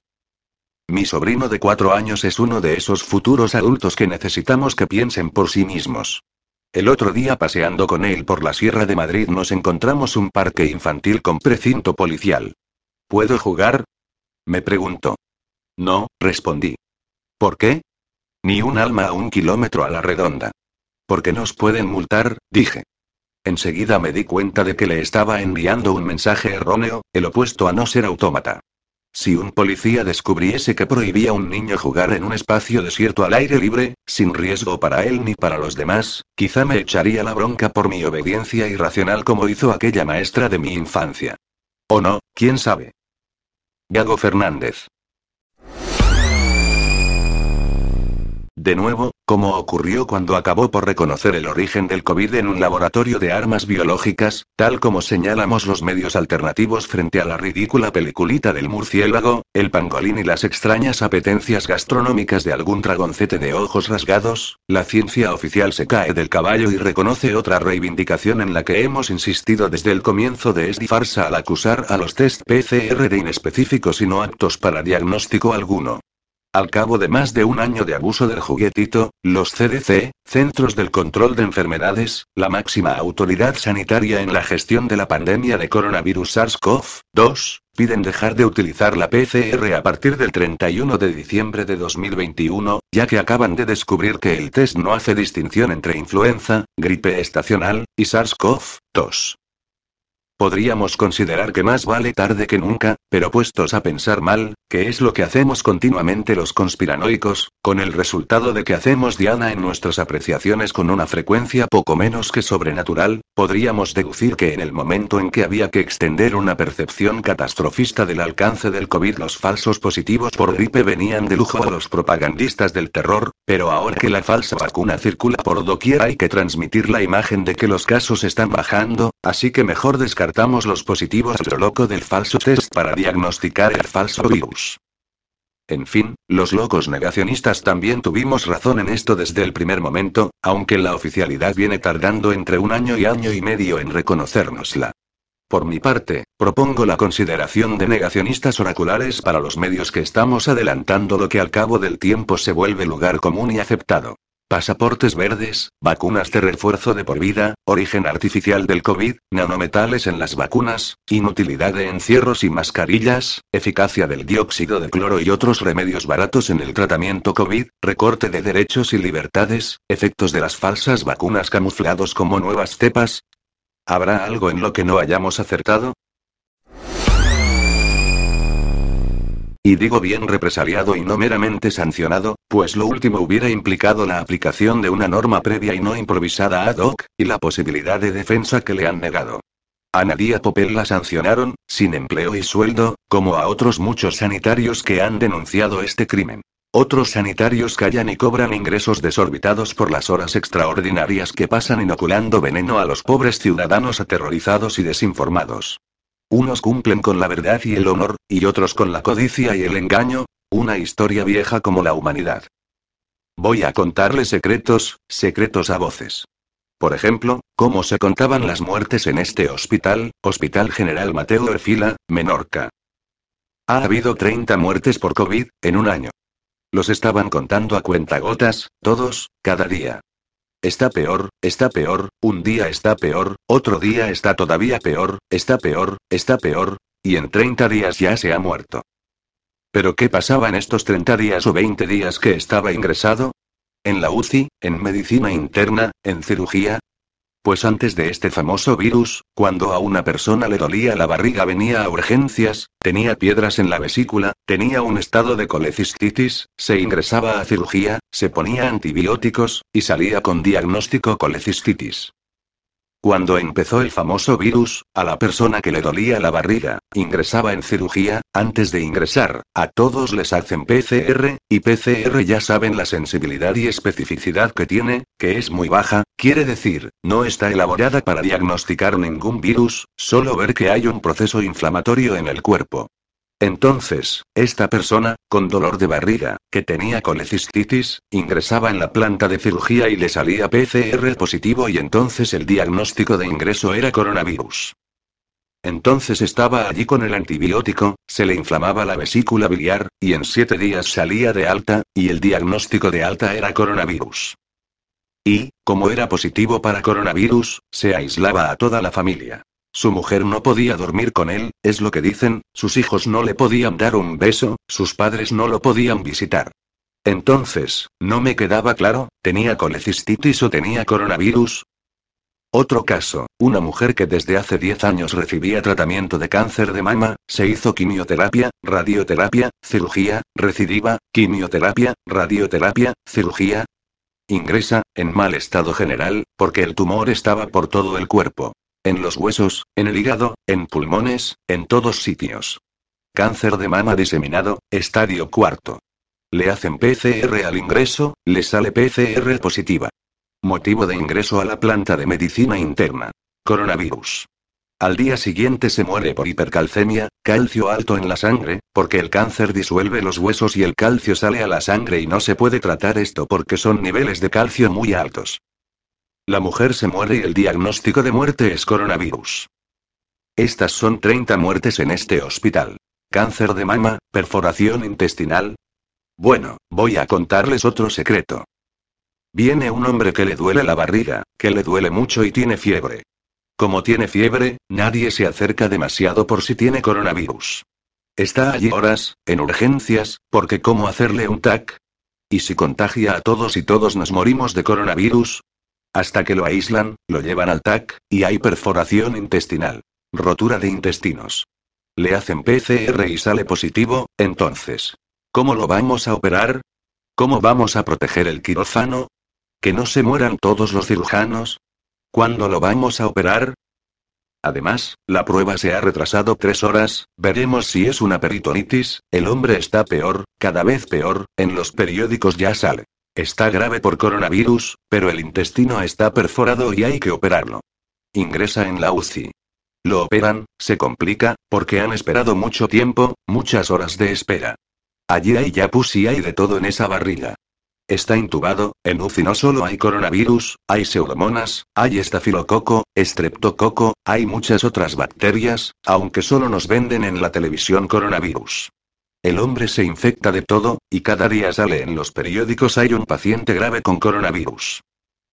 Mi sobrino de cuatro años es uno de esos futuros adultos que necesitamos que piensen por sí mismos. El otro día paseando con él por la Sierra de Madrid nos encontramos un parque infantil con precinto policial. ¿Puedo jugar? Me preguntó. No, respondí. ¿Por qué? Ni un alma a un kilómetro a la redonda. Porque nos pueden multar, dije. Enseguida me di cuenta de que le estaba enviando un mensaje erróneo, el opuesto a no ser autómata. Si un policía descubriese que prohibía a un niño jugar en un espacio desierto al aire libre, sin riesgo para él ni para los demás, quizá me echaría la bronca por mi obediencia irracional como hizo aquella maestra de mi infancia. O no, quién sabe. Gago Fernández. De nuevo, como ocurrió cuando acabó por reconocer el origen del COVID en un laboratorio de armas biológicas, tal como señalamos los medios alternativos frente a la ridícula peliculita del murciélago, el pangolín y las extrañas apetencias gastronómicas de algún dragoncete de ojos rasgados, la ciencia oficial se cae del caballo y reconoce otra reivindicación en la que hemos insistido desde el comienzo de esta farsa al acusar a los test PCR de inespecíficos y no aptos para diagnóstico alguno. Al cabo de más de un año de abuso del juguetito, los CDC, Centros del Control de Enfermedades, la máxima autoridad sanitaria en la gestión de la pandemia de coronavirus SARS-CoV-2, piden dejar de utilizar la PCR a partir del 31 de diciembre de 2021, ya que acaban de descubrir que el test no hace distinción entre influenza, gripe estacional, y SARS-CoV-2. Podríamos considerar que más vale tarde que nunca, pero puestos a pensar mal, que es lo que hacemos continuamente los conspiranoicos, con el resultado de que hacemos diana en nuestras apreciaciones con una frecuencia poco menos que sobrenatural, podríamos deducir que en el momento en que había que extender una percepción catastrofista del alcance del COVID los falsos positivos por gripe venían de lujo a los propagandistas del terror, pero ahora que la falsa vacuna circula por doquier hay que transmitir la imagen de que los casos están bajando, así que mejor descartar los positivos a lo loco del falso test para diagnosticar el falso virus. En fin, los locos negacionistas también tuvimos razón en esto desde el primer momento, aunque la oficialidad viene tardando entre un año y año y medio en reconocérnosla. Por mi parte, propongo la consideración de negacionistas oraculares para los medios que estamos adelantando lo que al cabo del tiempo se vuelve lugar común y aceptado. Pasaportes verdes, vacunas de refuerzo de por vida, origen artificial del COVID, nanometales en las vacunas, inutilidad de encierros y mascarillas, eficacia del dióxido de cloro y otros remedios baratos en el tratamiento COVID, recorte de derechos y libertades, efectos de las falsas vacunas camuflados como nuevas cepas. ¿Habrá algo en lo que no hayamos acertado? Y digo bien represaliado y no meramente sancionado, pues lo último hubiera implicado la aplicación de una norma previa y no improvisada ad hoc, y la posibilidad de defensa que le han negado. A Nadia Popel la sancionaron, sin empleo y sueldo, como a otros muchos sanitarios que han denunciado este crimen. Otros sanitarios callan y cobran ingresos desorbitados por las horas extraordinarias que pasan inoculando veneno a los pobres ciudadanos aterrorizados y desinformados. Unos cumplen con la verdad y el honor, y otros con la codicia y el engaño, una historia vieja como la humanidad. Voy a contarle secretos, secretos a voces. Por ejemplo, cómo se contaban las muertes en este hospital, Hospital General Mateo Erfila, Menorca. Ha habido 30 muertes por COVID, en un año. Los estaban contando a cuentagotas, todos, cada día. Está peor, está peor, un día está peor, otro día está todavía peor, está peor, está peor, y en 30 días ya se ha muerto. ¿Pero qué pasaba en estos 30 días o 20 días que estaba ingresado? ¿En la UCI, en medicina interna, en cirugía, pues antes de este famoso virus, cuando a una persona le dolía la barriga venía a urgencias, tenía piedras en la vesícula, tenía un estado de colecistitis, se ingresaba a cirugía, se ponía antibióticos, y salía con diagnóstico colecistitis. Cuando empezó el famoso virus, a la persona que le dolía la barriga, ingresaba en cirugía, antes de ingresar, a todos les hacen PCR, y PCR ya saben la sensibilidad y especificidad que tiene, que es muy baja, quiere decir, no está elaborada para diagnosticar ningún virus, solo ver que hay un proceso inflamatorio en el cuerpo. Entonces, esta persona, con dolor de barriga, que tenía colecistitis, ingresaba en la planta de cirugía y le salía PCR positivo y entonces el diagnóstico de ingreso era coronavirus. Entonces estaba allí con el antibiótico, se le inflamaba la vesícula biliar, y en siete días salía de alta, y el diagnóstico de alta era coronavirus. Y, como era positivo para coronavirus, se aislaba a toda la familia. Su mujer no podía dormir con él, es lo que dicen, sus hijos no le podían dar un beso, sus padres no lo podían visitar. Entonces, no me quedaba claro, ¿tenía colecistitis o tenía coronavirus? Otro caso, una mujer que desde hace 10 años recibía tratamiento de cáncer de mama, se hizo quimioterapia, radioterapia, cirugía, recidiva, quimioterapia, radioterapia, cirugía. Ingresa, en mal estado general, porque el tumor estaba por todo el cuerpo. En los huesos, en el hígado, en pulmones, en todos sitios. Cáncer de mama diseminado, estadio cuarto. Le hacen PCR al ingreso, le sale PCR positiva. Motivo de ingreso a la planta de medicina interna. Coronavirus. Al día siguiente se muere por hipercalcemia, calcio alto en la sangre, porque el cáncer disuelve los huesos y el calcio sale a la sangre y no se puede tratar esto porque son niveles de calcio muy altos. La mujer se muere y el diagnóstico de muerte es coronavirus. Estas son 30 muertes en este hospital. Cáncer de mama, perforación intestinal. Bueno, voy a contarles otro secreto. Viene un hombre que le duele la barriga, que le duele mucho y tiene fiebre. Como tiene fiebre, nadie se acerca demasiado por si tiene coronavirus. Está allí horas, en urgencias, porque ¿cómo hacerle un TAC? ¿Y si contagia a todos y todos nos morimos de coronavirus? Hasta que lo aíslan, lo llevan al TAC, y hay perforación intestinal. Rotura de intestinos. Le hacen PCR y sale positivo, entonces. ¿Cómo lo vamos a operar? ¿Cómo vamos a proteger el quirófano? ¿Que no se mueran todos los cirujanos? ¿Cuándo lo vamos a operar? Además, la prueba se ha retrasado tres horas, veremos si es una peritonitis, el hombre está peor, cada vez peor, en los periódicos ya sale. Está grave por coronavirus, pero el intestino está perforado y hay que operarlo. Ingresa en la UCI. Lo operan, se complica, porque han esperado mucho tiempo, muchas horas de espera. Allí hay yapus y hay de todo en esa barriga. Está intubado, en UCI no solo hay coronavirus, hay pseudomonas, hay estafilococo, estreptococo, hay muchas otras bacterias, aunque solo nos venden en la televisión coronavirus. El hombre se infecta de todo, y cada día sale en los periódicos hay un paciente grave con coronavirus.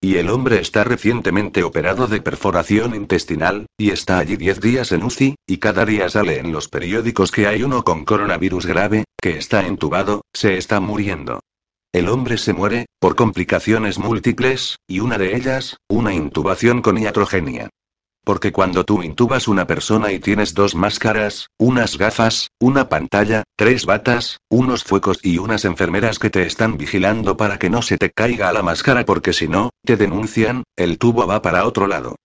Y el hombre está recientemente operado de perforación intestinal, y está allí 10 días en UCI, y cada día sale en los periódicos que hay uno con coronavirus grave, que está entubado, se está muriendo. El hombre se muere, por complicaciones múltiples, y una de ellas, una intubación con iatrogenia. Porque cuando tú intubas una persona y tienes dos máscaras, unas gafas, una pantalla, tres batas, unos fuecos y unas enfermeras que te están vigilando para que no se te caiga la máscara porque si no, te denuncian, el tubo va para otro lado.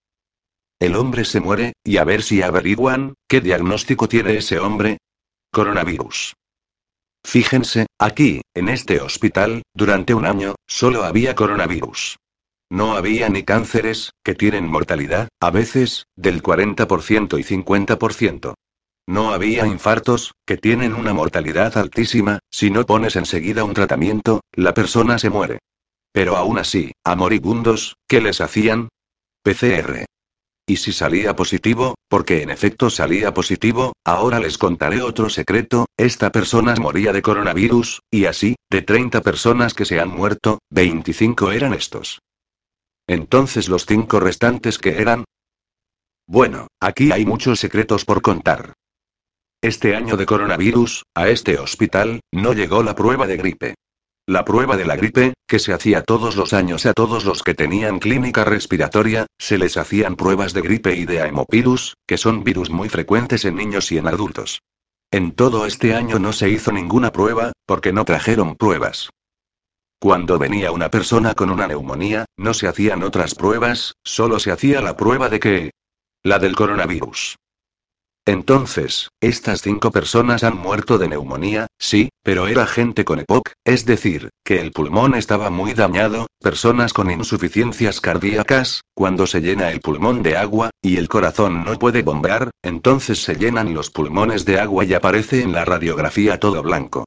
El hombre se muere, y a ver si averiguan, ¿qué diagnóstico tiene ese hombre? Coronavirus. Fíjense, aquí, en este hospital, durante un año, solo había coronavirus. No había ni cánceres, que tienen mortalidad, a veces, del 40% y 50%. No había infartos, que tienen una mortalidad altísima, si no pones enseguida un tratamiento, la persona se muere. Pero aún así, a moribundos, ¿qué les hacían? PCR. Y si salía positivo, porque en efecto salía positivo, ahora les contaré otro secreto, esta persona moría de coronavirus, y así, de 30 personas que se han muerto, 25 eran estos. Entonces los cinco restantes que eran... Bueno, aquí hay muchos secretos por contar. Este año de coronavirus, a este hospital, no llegó la prueba de gripe. La prueba de la gripe, que se hacía todos los años a todos los que tenían clínica respiratoria, se les hacían pruebas de gripe y de aemopirus, que son virus muy frecuentes en niños y en adultos. En todo este año no se hizo ninguna prueba, porque no trajeron pruebas. Cuando venía una persona con una neumonía, no se hacían otras pruebas, solo se hacía la prueba de que... La del coronavirus. Entonces, estas cinco personas han muerto de neumonía, sí, pero era gente con EPOC, es decir, que el pulmón estaba muy dañado, personas con insuficiencias cardíacas, cuando se llena el pulmón de agua, y el corazón no puede bombear, entonces se llenan los pulmones de agua y aparece en la radiografía todo blanco.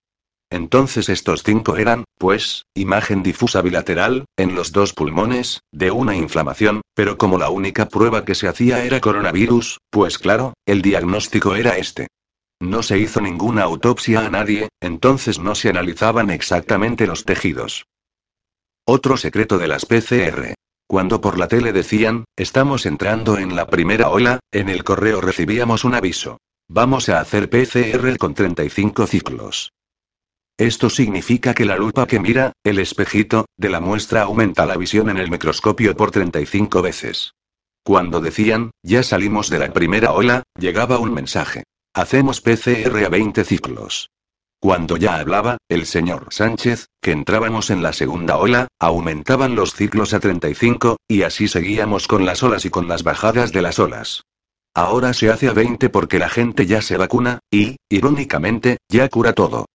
Entonces estos cinco eran, pues, imagen difusa bilateral, en los dos pulmones, de una inflamación, pero como la única prueba que se hacía era coronavirus, pues claro, el diagnóstico era este. No se hizo ninguna autopsia a nadie, entonces no se analizaban exactamente los tejidos. Otro secreto de las PCR. Cuando por la tele decían, estamos entrando en la primera ola, en el correo recibíamos un aviso. Vamos a hacer PCR con 35 ciclos. Esto significa que la lupa que mira, el espejito, de la muestra aumenta la visión en el microscopio por 35 veces. Cuando decían, ya salimos de la primera ola, llegaba un mensaje. Hacemos PCR a 20 ciclos. Cuando ya hablaba, el señor Sánchez, que entrábamos en la segunda ola, aumentaban los ciclos a 35, y así seguíamos con las olas y con las bajadas de las olas. Ahora se hace a 20 porque la gente ya se vacuna, y, irónicamente, ya cura todo.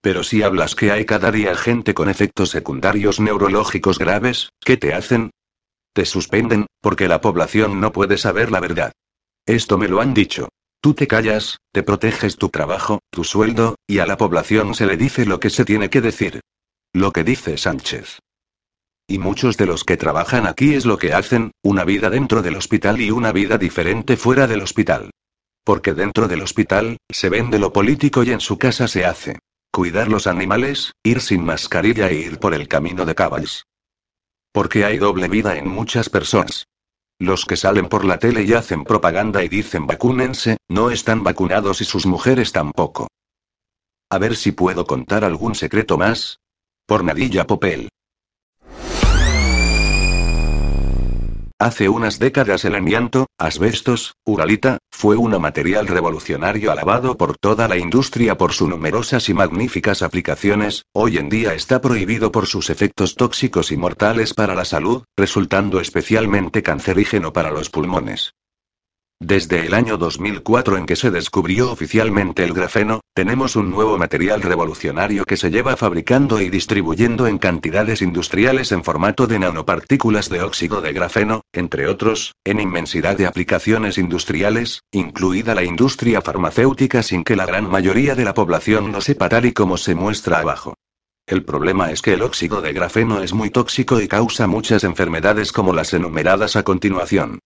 Pero si hablas que hay cada día gente con efectos secundarios neurológicos graves, ¿qué te hacen? Te suspenden, porque la población no puede saber la verdad. Esto me lo han dicho. Tú te callas, te proteges tu trabajo, tu sueldo, y a la población se le dice lo que se tiene que decir. Lo que dice Sánchez. Y muchos de los que trabajan aquí es lo que hacen, una vida dentro del hospital y una vida diferente fuera del hospital. Porque dentro del hospital, se vende lo político y en su casa se hace. Cuidar los animales, ir sin mascarilla e ir por el camino de caballos. Porque hay doble vida en muchas personas. Los que salen por la tele y hacen propaganda y dicen vacúnense, no están vacunados y sus mujeres tampoco. A ver si puedo contar algún secreto más. Por Nadilla Popel. Hace unas décadas el amianto, asbestos, uralita, fue un material revolucionario alabado por toda la industria por sus numerosas y magníficas aplicaciones, hoy en día está prohibido por sus efectos tóxicos y mortales para la salud, resultando especialmente cancerígeno para los pulmones. Desde el año 2004 en que se descubrió oficialmente el grafeno, tenemos un nuevo material revolucionario que se lleva fabricando y distribuyendo en cantidades industriales en formato de nanopartículas de óxido de grafeno, entre otros, en inmensidad de aplicaciones industriales, incluida la industria farmacéutica sin que la gran mayoría de la población lo sepa tal y como se muestra abajo. El problema es que el óxido de grafeno es muy tóxico y causa muchas enfermedades como las enumeradas a continuación.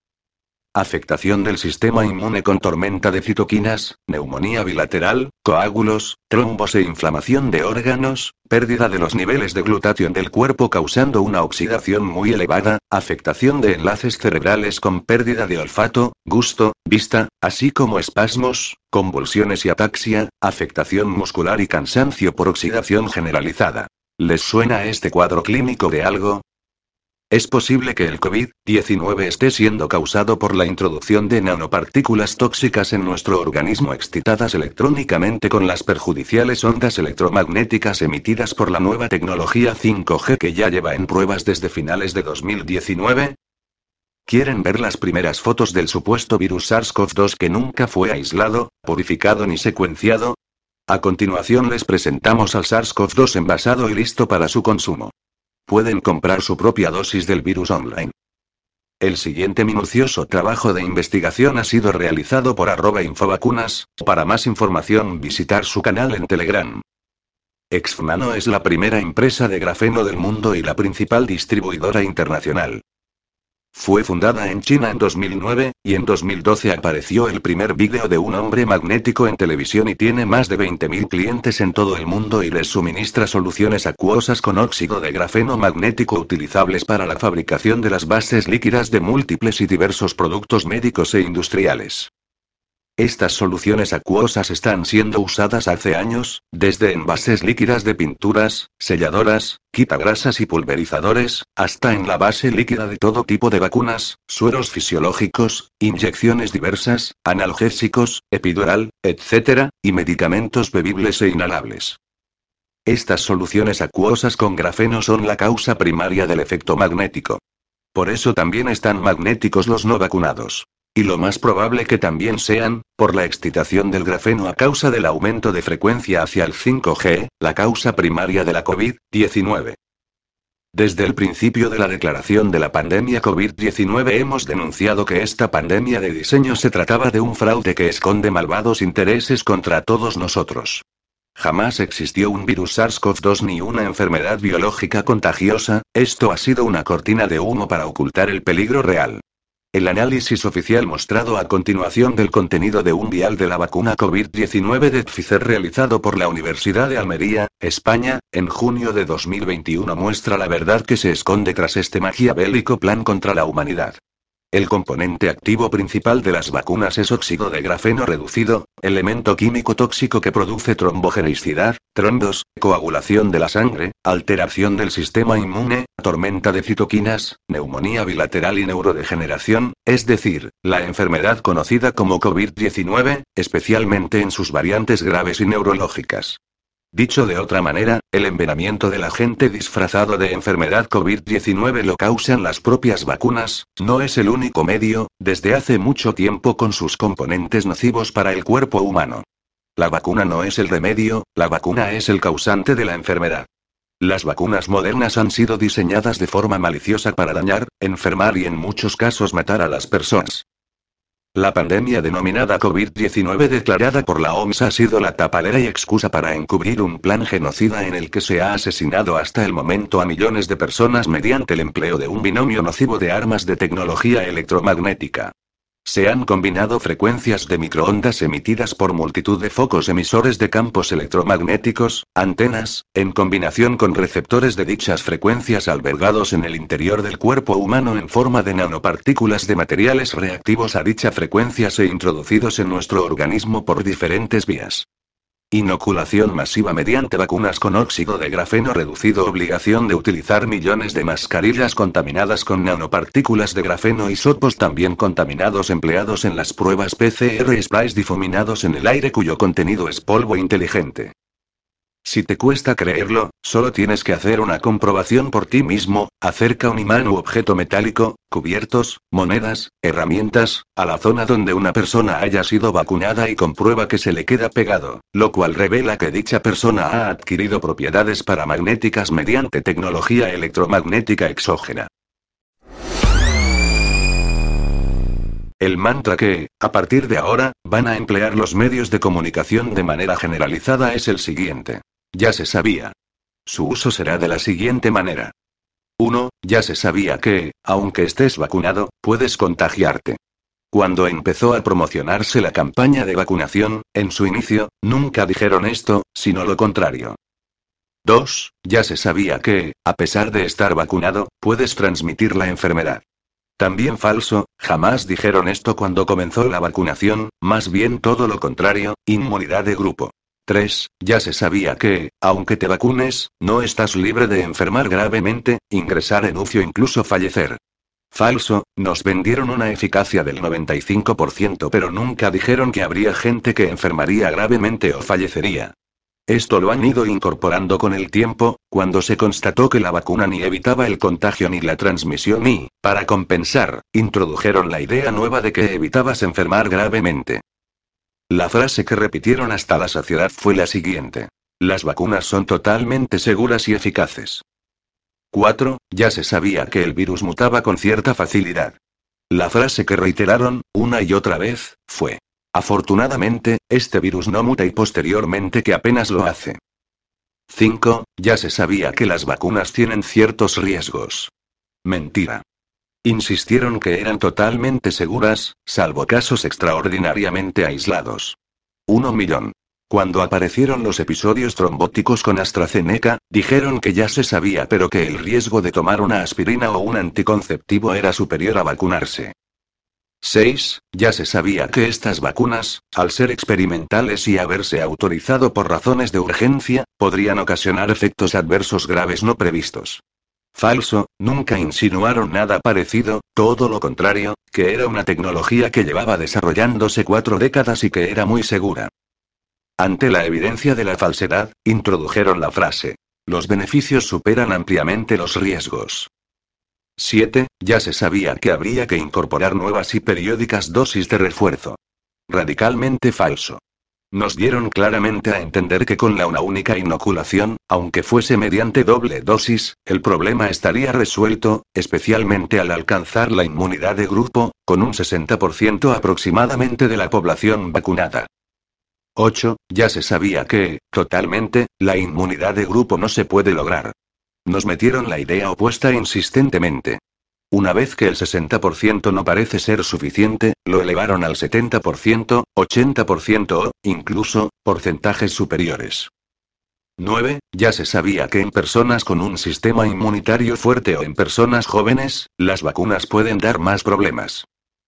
Afectación del sistema inmune con tormenta de citoquinas, neumonía bilateral, coágulos, trombos e inflamación de órganos, pérdida de los niveles de glutatión del cuerpo causando una oxidación muy elevada, afectación de enlaces cerebrales con pérdida de olfato, gusto, vista, así como espasmos, convulsiones y ataxia, afectación muscular y cansancio por oxidación generalizada. ¿Les suena este cuadro clínico de algo? Es posible que el COVID-19 esté siendo causado por la introducción de nanopartículas tóxicas en nuestro organismo excitadas electrónicamente con las perjudiciales ondas electromagnéticas emitidas por la nueva tecnología 5G que ya lleva en pruebas desde finales de 2019. ¿Quieren ver las primeras fotos del supuesto virus SARS-CoV-2 que nunca fue aislado, purificado ni secuenciado? A continuación les presentamos al SARS-CoV-2 envasado y listo para su consumo. Pueden comprar su propia dosis del virus online. El siguiente minucioso trabajo de investigación ha sido realizado por arroba infovacunas. Para más información visitar su canal en Telegram. Exfnano es la primera empresa de grafeno del mundo y la principal distribuidora internacional. Fue fundada en China en 2009, y en 2012 apareció el primer vídeo de un hombre magnético en televisión y tiene más de 20.000 clientes en todo el mundo y les suministra soluciones acuosas con óxido de grafeno magnético utilizables para la fabricación de las bases líquidas de múltiples y diversos productos médicos e industriales. Estas soluciones acuosas están siendo usadas hace años, desde envases líquidas de pinturas, selladoras, quitagrasas y pulverizadores, hasta en la base líquida de todo tipo de vacunas, sueros fisiológicos, inyecciones diversas, analgésicos, epidural, etc., y medicamentos bebibles e inhalables. Estas soluciones acuosas con grafeno son la causa primaria del efecto magnético. Por eso también están magnéticos los no vacunados. Y lo más probable que también sean, por la excitación del grafeno a causa del aumento de frecuencia hacia el 5G, la causa primaria de la COVID-19. Desde el principio de la declaración de la pandemia COVID-19 hemos denunciado que esta pandemia de diseño se trataba de un fraude que esconde malvados intereses contra todos nosotros. Jamás existió un virus SARS-CoV-2 ni una enfermedad biológica contagiosa, esto ha sido una cortina de humo para ocultar el peligro real. El análisis oficial mostrado a continuación del contenido de un vial de la vacuna COVID-19 de Pfizer realizado por la Universidad de Almería, España, en junio de 2021 muestra la verdad que se esconde tras este maquiavélico plan contra la humanidad. El componente activo principal de las vacunas es óxido de grafeno reducido, elemento químico tóxico que produce trombogenicidad, trombos, coagulación de la sangre, alteración del sistema inmune, tormenta de citoquinas, neumonía bilateral y neurodegeneración, es decir, la enfermedad conocida como COVID-19, especialmente en sus variantes graves y neurológicas. Dicho de otra manera, el envenenamiento del agente disfrazado de enfermedad COVID-19 lo causan las propias vacunas, no es el único medio, desde hace mucho tiempo con sus componentes nocivos para el cuerpo humano. La vacuna no es el remedio, la vacuna es el causante de la enfermedad. Las vacunas modernas han sido diseñadas de forma maliciosa para dañar, enfermar y en muchos casos matar a las personas. La pandemia denominada COVID-19 declarada por la OMS ha sido la tapadera y excusa para encubrir un plan genocida en el que se ha asesinado hasta el momento a millones de personas mediante el empleo de un binomio nocivo de armas de tecnología electromagnética. Se han combinado frecuencias de microondas emitidas por multitud de focos emisores de campos electromagnéticos, antenas, en combinación con receptores de dichas frecuencias albergados en el interior del cuerpo humano en forma de nanopartículas de materiales reactivos a dicha frecuencia e introducidos en nuestro organismo por diferentes vías. Inoculación masiva mediante vacunas con óxido de grafeno reducido. Obligación de utilizar millones de mascarillas contaminadas con nanopartículas de grafeno y sopos también contaminados empleados en las pruebas PCR sprays difuminados en el aire cuyo contenido es polvo inteligente. Si te cuesta creerlo, solo tienes que hacer una comprobación por ti mismo, acerca un imán u objeto metálico, cubiertos, monedas, herramientas, a la zona donde una persona haya sido vacunada y comprueba que se le queda pegado, lo cual revela que dicha persona ha adquirido propiedades paramagnéticas mediante tecnología electromagnética exógena. El mantra que, a partir de ahora, van a emplear los medios de comunicación de manera generalizada es el siguiente. Ya se sabía. Su uso será de la siguiente manera. 1. Ya se sabía que, aunque estés vacunado, puedes contagiarte. Cuando empezó a promocionarse la campaña de vacunación, en su inicio, nunca dijeron esto, sino lo contrario. 2. Ya se sabía que, a pesar de estar vacunado, puedes transmitir la enfermedad. También falso, jamás dijeron esto cuando comenzó la vacunación, más bien todo lo contrario, inmunidad de grupo. 3. Ya se sabía que, aunque te vacunes, no estás libre de enfermar gravemente, ingresar en UCI o incluso fallecer. Falso, nos vendieron una eficacia del 95% pero nunca dijeron que habría gente que enfermaría gravemente o fallecería. Esto lo han ido incorporando con el tiempo, cuando se constató que la vacuna ni evitaba el contagio ni la transmisión y, para compensar, introdujeron la idea nueva de que evitabas enfermar gravemente. La frase que repitieron hasta la saciedad fue la siguiente. Las vacunas son totalmente seguras y eficaces. 4. Ya se sabía que el virus mutaba con cierta facilidad. La frase que reiteraron, una y otra vez, fue. Afortunadamente, este virus no muta y posteriormente que apenas lo hace. 5. Ya se sabía que las vacunas tienen ciertos riesgos. Mentira. Insistieron que eran totalmente seguras, salvo casos extraordinariamente aislados. Uno millón. Cuando aparecieron los episodios trombóticos con AstraZeneca, dijeron que ya se sabía pero que el riesgo de tomar una aspirina o un anticonceptivo era superior a vacunarse. 6. Ya se sabía que estas vacunas, al ser experimentales y haberse autorizado por razones de urgencia, podrían ocasionar efectos adversos graves no previstos. Falso, nunca insinuaron nada parecido, todo lo contrario, que era una tecnología que llevaba desarrollándose cuatro décadas y que era muy segura. Ante la evidencia de la falsedad, introdujeron la frase. Los beneficios superan ampliamente los riesgos. 7. Ya se sabía que habría que incorporar nuevas y periódicas dosis de refuerzo. Radicalmente falso. Nos dieron claramente a entender que con la una única inoculación, aunque fuese mediante doble dosis, el problema estaría resuelto, especialmente al alcanzar la inmunidad de grupo, con un 60% aproximadamente de la población vacunada. 8. Ya se sabía que, totalmente, la inmunidad de grupo no se puede lograr. Nos metieron la idea opuesta insistentemente. Una vez que el 60% no parece ser suficiente, lo elevaron al 70%, 80% o, incluso, porcentajes superiores. 9. Ya se sabía que en personas con un sistema inmunitario fuerte o en personas jóvenes, las vacunas pueden dar más problemas.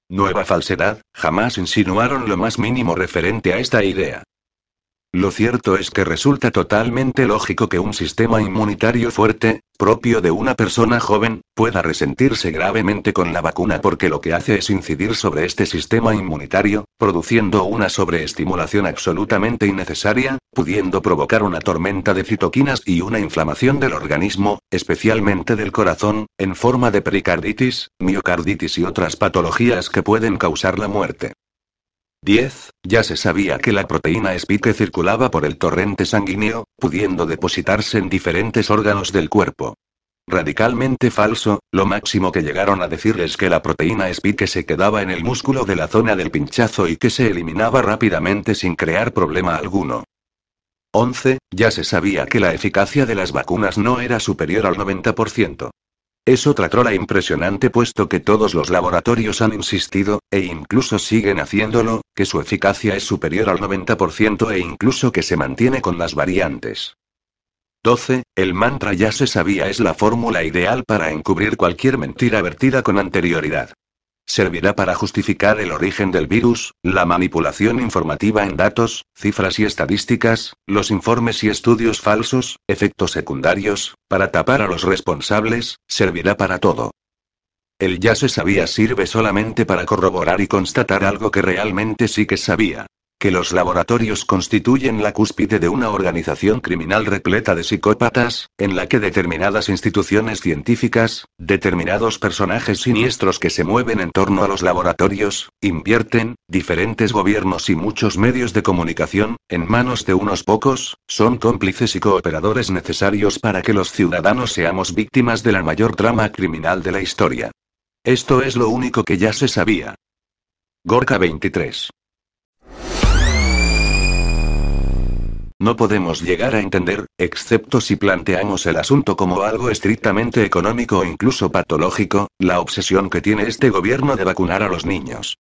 Nueva falsedad, jamás insinuaron lo más mínimo referente a esta idea. Lo cierto es que resulta totalmente lógico que un sistema inmunitario fuerte, propio de una persona joven, pueda resentirse gravemente con la vacuna porque lo que hace es incidir sobre este sistema inmunitario, produciendo una sobreestimulación absolutamente innecesaria, pudiendo provocar una tormenta de citoquinas y una inflamación del organismo, especialmente del corazón, en forma de pericarditis, miocarditis y otras patologías que pueden causar la muerte. 10. Ya se sabía que la proteína Spike circulaba por el torrente sanguíneo, pudiendo depositarse en diferentes órganos del cuerpo. Radicalmente falso, lo máximo que llegaron a decir es que la proteína Spike se quedaba en el músculo de la zona del pinchazo y que se eliminaba rápidamente sin crear problema alguno. 11. Ya se sabía que la eficacia de las vacunas no era superior al 90%. Es otra trola impresionante puesto que todos los laboratorios han insistido, e incluso siguen haciéndolo, que su eficacia es superior al 90% e incluso que se mantiene con las variantes. 12. El mantra ya se sabía es la fórmula ideal para encubrir cualquier mentira vertida con anterioridad. Servirá para justificar el origen del virus, la manipulación informativa en datos, cifras y estadísticas, los informes y estudios falsos, efectos secundarios, para tapar a los responsables, servirá para todo. El ya se sabía sirve solamente para corroborar y constatar algo que realmente sí que sabía que los laboratorios constituyen la cúspide de una organización criminal repleta de psicópatas, en la que determinadas instituciones científicas, determinados personajes siniestros que se mueven en torno a los laboratorios, invierten, diferentes gobiernos y muchos medios de comunicación, en manos de unos pocos, son cómplices y cooperadores necesarios para que los ciudadanos seamos víctimas de la mayor trama criminal de la historia. Esto es lo único que ya se sabía. Gorka 23 No podemos llegar a entender, excepto si planteamos el asunto como algo estrictamente económico o incluso patológico, la obsesión que tiene este gobierno de vacunar a los niños.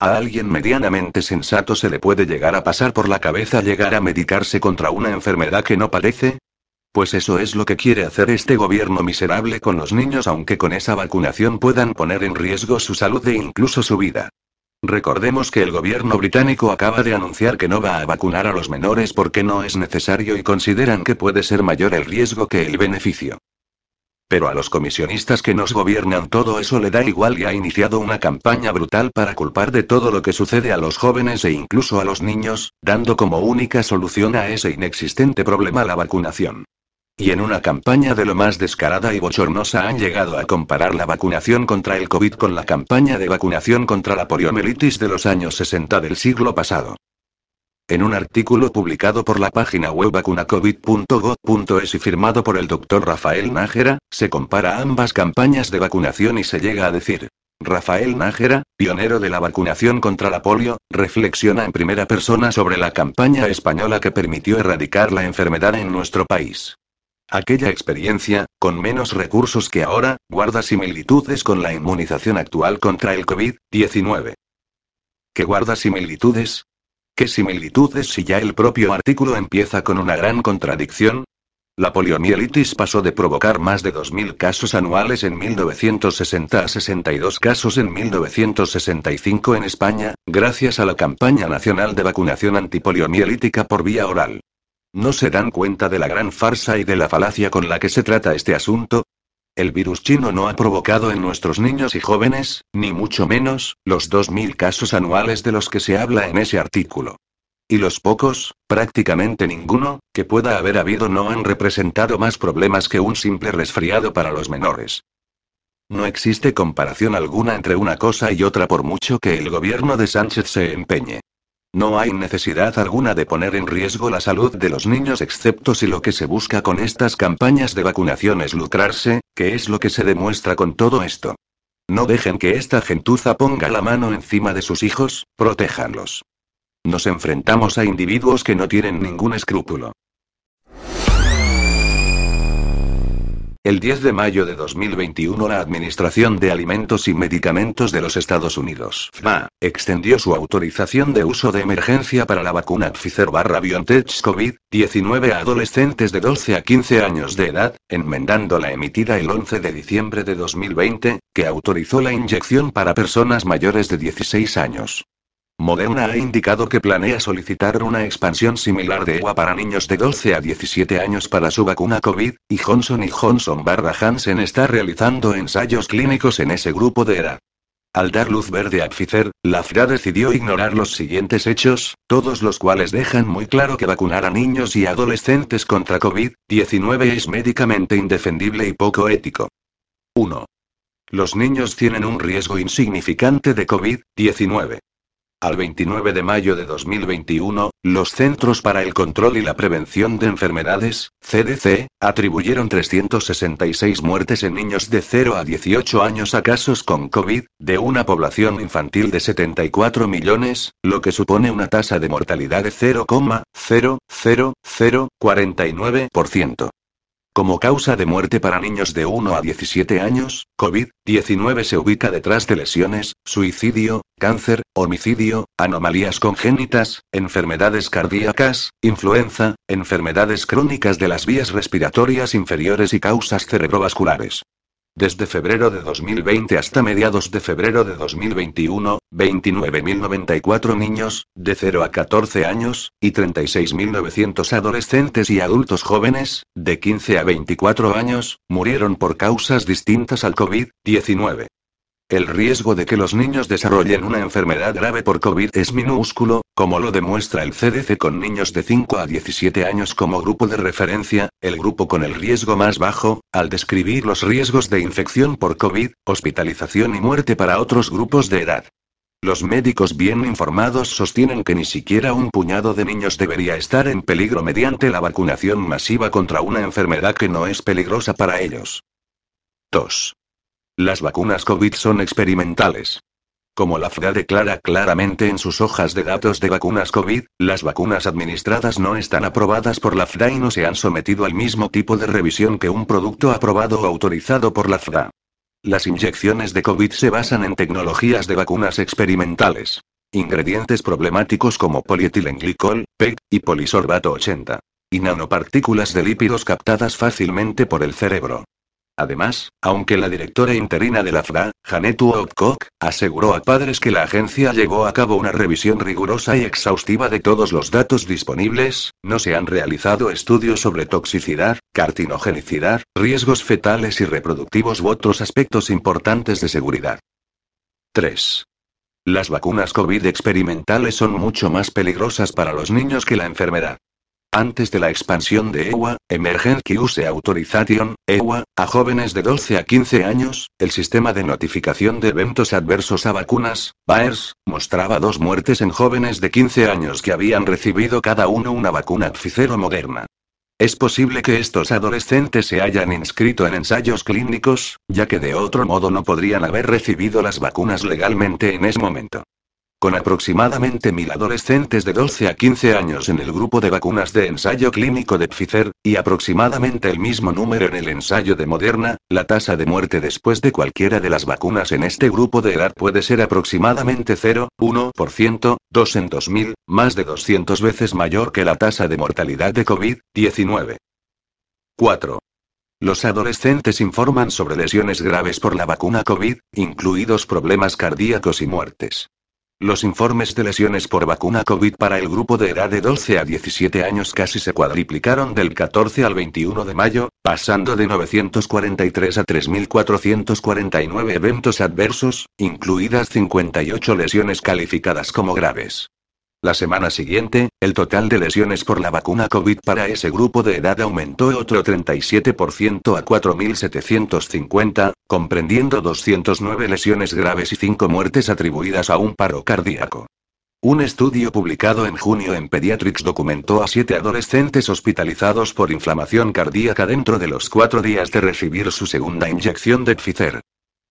A alguien medianamente sensato se le puede llegar a pasar por la cabeza llegar a medicarse contra una enfermedad que no padece. Pues eso es lo que quiere hacer este gobierno miserable con los niños aunque con esa vacunación puedan poner en riesgo su salud e incluso su vida. Recordemos que el gobierno británico acaba de anunciar que no va a vacunar a los menores porque no es necesario y consideran que puede ser mayor el riesgo que el beneficio. Pero a los comisionistas que nos gobiernan todo eso le da igual y ha iniciado una campaña brutal para culpar de todo lo que sucede a los jóvenes e incluso a los niños, dando como única solución a ese inexistente problema la vacunación. Y en una campaña de lo más descarada y bochornosa han llegado a comparar la vacunación contra el COVID con la campaña de vacunación contra la poliomielitis de los años 60 del siglo pasado. En un artículo publicado por la página web vacunacovid.gov.es y firmado por el doctor Rafael Nájera, se compara ambas campañas de vacunación y se llega a decir. Rafael Nájera, pionero de la vacunación contra la polio, reflexiona en primera persona sobre la campaña española que permitió erradicar la enfermedad en nuestro país. Aquella experiencia, con menos recursos que ahora, guarda similitudes con la inmunización actual contra el COVID-19. ¿Qué guarda similitudes? ¿Qué similitudes si ya el propio artículo empieza con una gran contradicción? La poliomielitis pasó de provocar más de 2.000 casos anuales en 1960 a 62 casos en 1965 en España, gracias a la campaña nacional de vacunación antipoliomielítica por vía oral. ¿No se dan cuenta de la gran farsa y de la falacia con la que se trata este asunto? El virus chino no ha provocado en nuestros niños y jóvenes, ni mucho menos, los 2.000 casos anuales de los que se habla en ese artículo. Y los pocos, prácticamente ninguno, que pueda haber habido no han representado más problemas que un simple resfriado para los menores. No existe comparación alguna entre una cosa y otra por mucho que el gobierno de Sánchez se empeñe. No hay necesidad alguna de poner en riesgo la salud de los niños excepto si lo que se busca con estas campañas de vacunación es lucrarse, que es lo que se demuestra con todo esto. No dejen que esta gentuza ponga la mano encima de sus hijos, protéjanlos. Nos enfrentamos a individuos que no tienen ningún escrúpulo. El 10 de mayo de 2021 la Administración de Alimentos y Medicamentos de los Estados Unidos, FDA, extendió su autorización de uso de emergencia para la vacuna Pfizer barra BioNTech COVID-19 a adolescentes de 12 a 15 años de edad, enmendando la emitida el 11 de diciembre de 2020, que autorizó la inyección para personas mayores de 16 años. Moderna ha indicado que planea solicitar una expansión similar de EUA para niños de 12 a 17 años para su vacuna COVID, y Johnson Johnson barra Hansen está realizando ensayos clínicos en ese grupo de edad. Al dar luz verde a Pfizer, la FDA decidió ignorar los siguientes hechos, todos los cuales dejan muy claro que vacunar a niños y adolescentes contra COVID-19 es médicamente indefendible y poco ético. 1. Los niños tienen un riesgo insignificante de COVID-19. Al 29 de mayo de 2021, los Centros para el Control y la Prevención de Enfermedades, CDC, atribuyeron 366 muertes en niños de 0 a 18 años a casos con COVID, de una población infantil de 74 millones, lo que supone una tasa de mortalidad de 0,00049%. Como causa de muerte para niños de 1 a 17 años, COVID-19 se ubica detrás de lesiones, suicidio, cáncer, homicidio, anomalías congénitas, enfermedades cardíacas, influenza, enfermedades crónicas de las vías respiratorias inferiores y causas cerebrovasculares. Desde febrero de 2020 hasta mediados de febrero de 2021, 29.094 niños, de 0 a 14 años, y 36.900 adolescentes y adultos jóvenes, de 15 a 24 años, murieron por causas distintas al COVID-19. El riesgo de que los niños desarrollen una enfermedad grave por COVID es minúsculo, como lo demuestra el CDC con niños de 5 a 17 años como grupo de referencia, el grupo con el riesgo más bajo, al describir los riesgos de infección por COVID, hospitalización y muerte para otros grupos de edad. Los médicos bien informados sostienen que ni siquiera un puñado de niños debería estar en peligro mediante la vacunación masiva contra una enfermedad que no es peligrosa para ellos. 2. Las vacunas COVID son experimentales. Como la FDA declara claramente en sus hojas de datos de vacunas COVID, las vacunas administradas no están aprobadas por la FDA y no se han sometido al mismo tipo de revisión que un producto aprobado o autorizado por la FDA. Las inyecciones de COVID se basan en tecnologías de vacunas experimentales. Ingredientes problemáticos como polietilenglicol, PEG, y polisorbato 80. Y nanopartículas de lípidos captadas fácilmente por el cerebro. Además, aunque la directora interina de la FRA, Janet Woodcock, aseguró a padres que la agencia llevó a cabo una revisión rigurosa y exhaustiva de todos los datos disponibles, no se han realizado estudios sobre toxicidad, carcinogenicidad, riesgos fetales y reproductivos u otros aspectos importantes de seguridad. 3. Las vacunas COVID experimentales son mucho más peligrosas para los niños que la enfermedad. Antes de la expansión de EUA, Emergency Use Authorization, EUA, a jóvenes de 12 a 15 años, el sistema de notificación de eventos adversos a vacunas, BAERS, mostraba dos muertes en jóvenes de 15 años que habían recibido cada uno una vacuna Pfizer o Moderna. Es posible que estos adolescentes se hayan inscrito en ensayos clínicos, ya que de otro modo no podrían haber recibido las vacunas legalmente en ese momento. Con aproximadamente mil adolescentes de 12 a 15 años en el grupo de vacunas de ensayo clínico de Pfizer, y aproximadamente el mismo número en el ensayo de Moderna, la tasa de muerte después de cualquiera de las vacunas en este grupo de edad puede ser aproximadamente 0,1%, 2 en 2000, más de 200 veces mayor que la tasa de mortalidad de COVID-19. 4. Los adolescentes informan sobre lesiones graves por la vacuna COVID, incluidos problemas cardíacos y muertes. Los informes de lesiones por vacuna COVID para el grupo de edad de 12 a 17 años casi se cuadriplicaron del 14 al 21 de mayo, pasando de 943 a 3.449 eventos adversos, incluidas 58 lesiones calificadas como graves. La semana siguiente, el total de lesiones por la vacuna COVID para ese grupo de edad aumentó otro 37% a 4.750, comprendiendo 209 lesiones graves y 5 muertes atribuidas a un paro cardíaco. Un estudio publicado en junio en Pediatrics documentó a siete adolescentes hospitalizados por inflamación cardíaca dentro de los cuatro días de recibir su segunda inyección de Pfizer.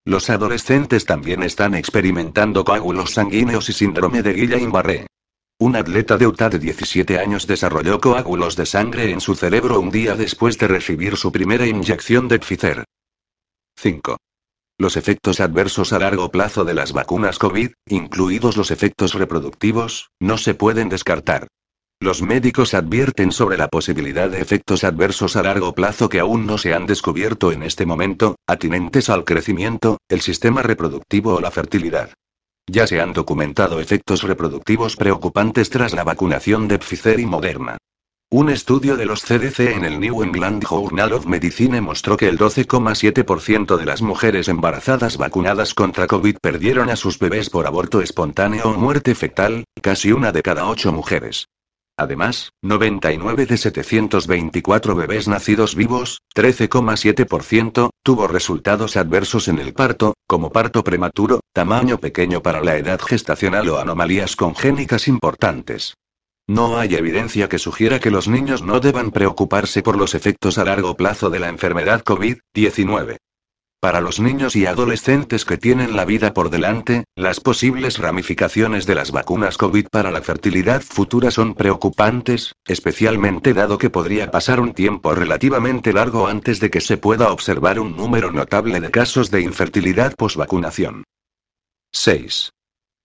Los adolescentes también están experimentando coágulos sanguíneos y síndrome de Guillain-Barré. Un atleta de Utah de 17 años desarrolló coágulos de sangre en su cerebro un día después de recibir su primera inyección de Pfizer. 5. Los efectos adversos a largo plazo de las vacunas COVID, incluidos los efectos reproductivos, no se pueden descartar. Los médicos advierten sobre la posibilidad de efectos adversos a largo plazo que aún no se han descubierto en este momento, atinentes al crecimiento, el sistema reproductivo o la fertilidad. Ya se han documentado efectos reproductivos preocupantes tras la vacunación de Pfizer y Moderna. Un estudio de los CDC en el New England Journal of Medicine mostró que el 12,7% de las mujeres embarazadas vacunadas contra COVID perdieron a sus bebés por aborto espontáneo o muerte fetal, casi una de cada ocho mujeres. Además, 99 de 724 bebés nacidos vivos, 13,7%, tuvo resultados adversos en el parto, como parto prematuro, tamaño pequeño para la edad gestacional o anomalías congénicas importantes. No hay evidencia que sugiera que los niños no deban preocuparse por los efectos a largo plazo de la enfermedad COVID-19. Para los niños y adolescentes que tienen la vida por delante, las posibles ramificaciones de las vacunas COVID para la fertilidad futura son preocupantes, especialmente dado que podría pasar un tiempo relativamente largo antes de que se pueda observar un número notable de casos de infertilidad posvacunación. 6.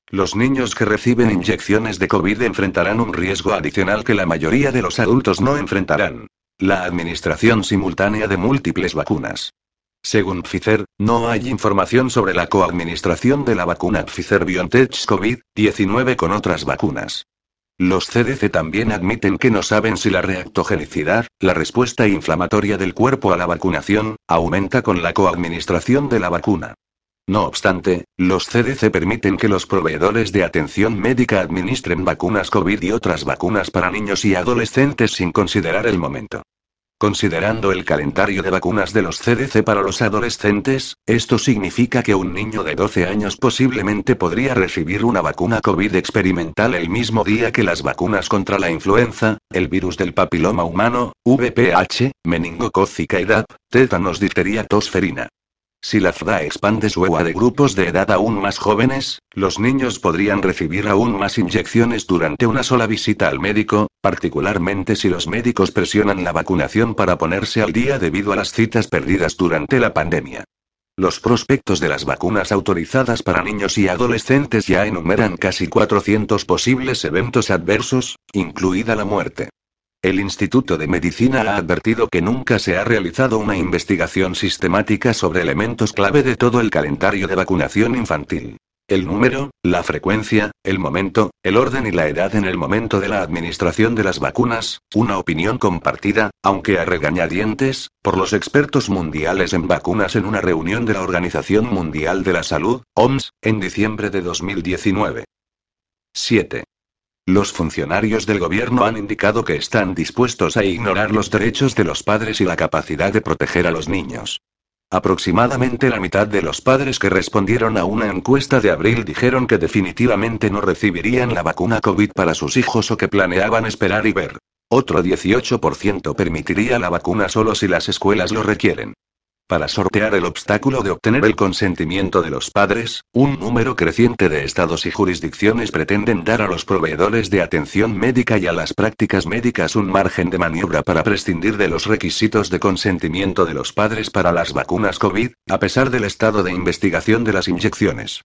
Los niños que reciben inyecciones de COVID enfrentarán un riesgo adicional que la mayoría de los adultos no enfrentarán. La administración simultánea de múltiples vacunas. Según Pfizer, no hay información sobre la coadministración de la vacuna Pfizer BioNTech COVID-19 con otras vacunas. Los CDC también admiten que no saben si la reactogenicidad, la respuesta inflamatoria del cuerpo a la vacunación, aumenta con la coadministración de la vacuna. No obstante, los CDC permiten que los proveedores de atención médica administren vacunas COVID y otras vacunas para niños y adolescentes sin considerar el momento. Considerando el calendario de vacunas de los CDC para los adolescentes, esto significa que un niño de 12 años posiblemente podría recibir una vacuna COVID experimental el mismo día que las vacunas contra la influenza, el virus del papiloma humano, VPH, meningocócica y DAP, tétanos difteria tosferina. Si la FDA expande su EUA de grupos de edad aún más jóvenes, los niños podrían recibir aún más inyecciones durante una sola visita al médico, particularmente si los médicos presionan la vacunación para ponerse al día debido a las citas perdidas durante la pandemia. Los prospectos de las vacunas autorizadas para niños y adolescentes ya enumeran casi 400 posibles eventos adversos, incluida la muerte. El Instituto de Medicina ha advertido que nunca se ha realizado una investigación sistemática sobre elementos clave de todo el calendario de vacunación infantil. El número, la frecuencia, el momento, el orden y la edad en el momento de la administración de las vacunas, una opinión compartida, aunque a regañadientes, por los expertos mundiales en vacunas en una reunión de la Organización Mundial de la Salud, OMS, en diciembre de 2019. 7. Los funcionarios del gobierno han indicado que están dispuestos a ignorar los derechos de los padres y la capacidad de proteger a los niños. Aproximadamente la mitad de los padres que respondieron a una encuesta de abril dijeron que definitivamente no recibirían la vacuna COVID para sus hijos o que planeaban esperar y ver. Otro 18% permitiría la vacuna solo si las escuelas lo requieren. Para sortear el obstáculo de obtener el consentimiento de los padres, un número creciente de estados y jurisdicciones pretenden dar a los proveedores de atención médica y a las prácticas médicas un margen de maniobra para prescindir de los requisitos de consentimiento de los padres para las vacunas COVID, a pesar del estado de investigación de las inyecciones.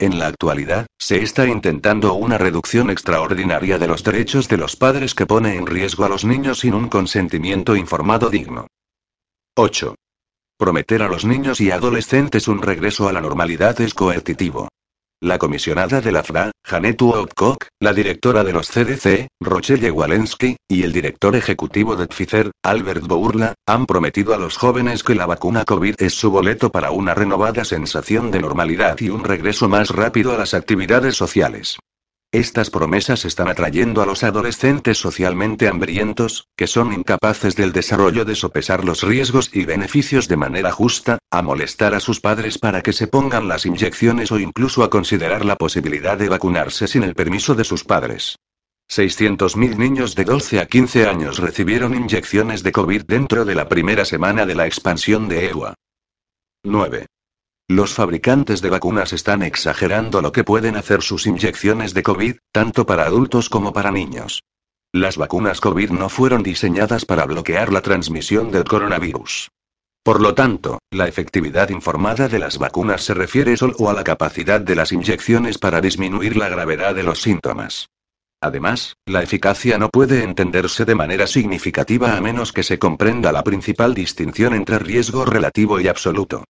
En la actualidad, se está intentando una reducción extraordinaria de los derechos de los padres que pone en riesgo a los niños sin un consentimiento informado digno. 8. Prometer a los niños y adolescentes un regreso a la normalidad es coercitivo. La comisionada de la FRA, Janet Woodcock, la directora de los CDC, Rochelle Walensky, y el director ejecutivo de Pfizer, Albert Bourla, han prometido a los jóvenes que la vacuna COVID es su boleto para una renovada sensación de normalidad y un regreso más rápido a las actividades sociales. Estas promesas están atrayendo a los adolescentes socialmente hambrientos, que son incapaces del desarrollo de sopesar los riesgos y beneficios de manera justa, a molestar a sus padres para que se pongan las inyecciones o incluso a considerar la posibilidad de vacunarse sin el permiso de sus padres. 600.000 niños de 12 a 15 años recibieron inyecciones de COVID dentro de la primera semana de la expansión de EUA. 9. Los fabricantes de vacunas están exagerando lo que pueden hacer sus inyecciones de COVID, tanto para adultos como para niños. Las vacunas COVID no fueron diseñadas para bloquear la transmisión del coronavirus. Por lo tanto, la efectividad informada de las vacunas se refiere solo a la capacidad de las inyecciones para disminuir la gravedad de los síntomas. Además, la eficacia no puede entenderse de manera significativa a menos que se comprenda la principal distinción entre riesgo relativo y absoluto.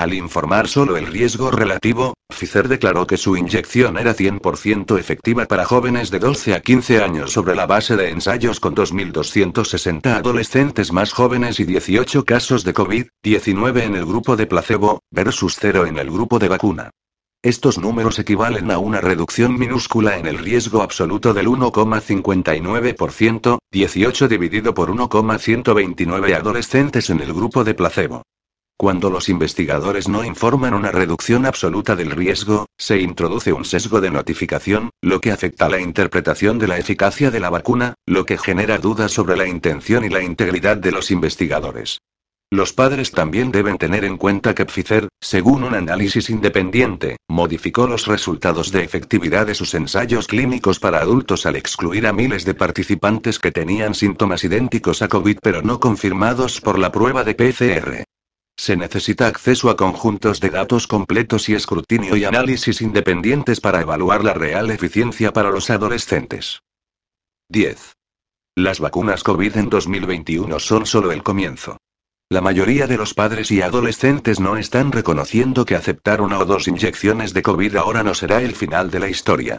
Al informar solo el riesgo relativo, Pfizer declaró que su inyección era 100% efectiva para jóvenes de 12 a 15 años sobre la base de ensayos con 2.260 adolescentes más jóvenes y 18 casos de COVID-19 en el grupo de placebo, versus 0 en el grupo de vacuna. Estos números equivalen a una reducción minúscula en el riesgo absoluto del 1,59%, 18 dividido por 1,129 adolescentes en el grupo de placebo. Cuando los investigadores no informan una reducción absoluta del riesgo, se introduce un sesgo de notificación, lo que afecta la interpretación de la eficacia de la vacuna, lo que genera dudas sobre la intención y la integridad de los investigadores. Los padres también deben tener en cuenta que Pfizer, según un análisis independiente, modificó los resultados de efectividad de sus ensayos clínicos para adultos al excluir a miles de participantes que tenían síntomas idénticos a COVID pero no confirmados por la prueba de PCR. Se necesita acceso a conjuntos de datos completos y escrutinio y análisis independientes para evaluar la real eficiencia para los adolescentes. 10. Las vacunas COVID en 2021 son solo el comienzo. La mayoría de los padres y adolescentes no están reconociendo que aceptar una o dos inyecciones de COVID ahora no será el final de la historia.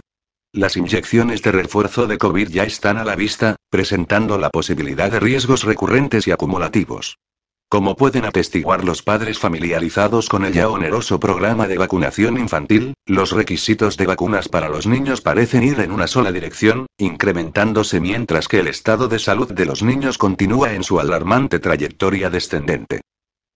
Las inyecciones de refuerzo de COVID ya están a la vista, presentando la posibilidad de riesgos recurrentes y acumulativos. Como pueden atestiguar los padres familiarizados con el ya oneroso programa de vacunación infantil, los requisitos de vacunas para los niños parecen ir en una sola dirección, incrementándose mientras que el estado de salud de los niños continúa en su alarmante trayectoria descendente.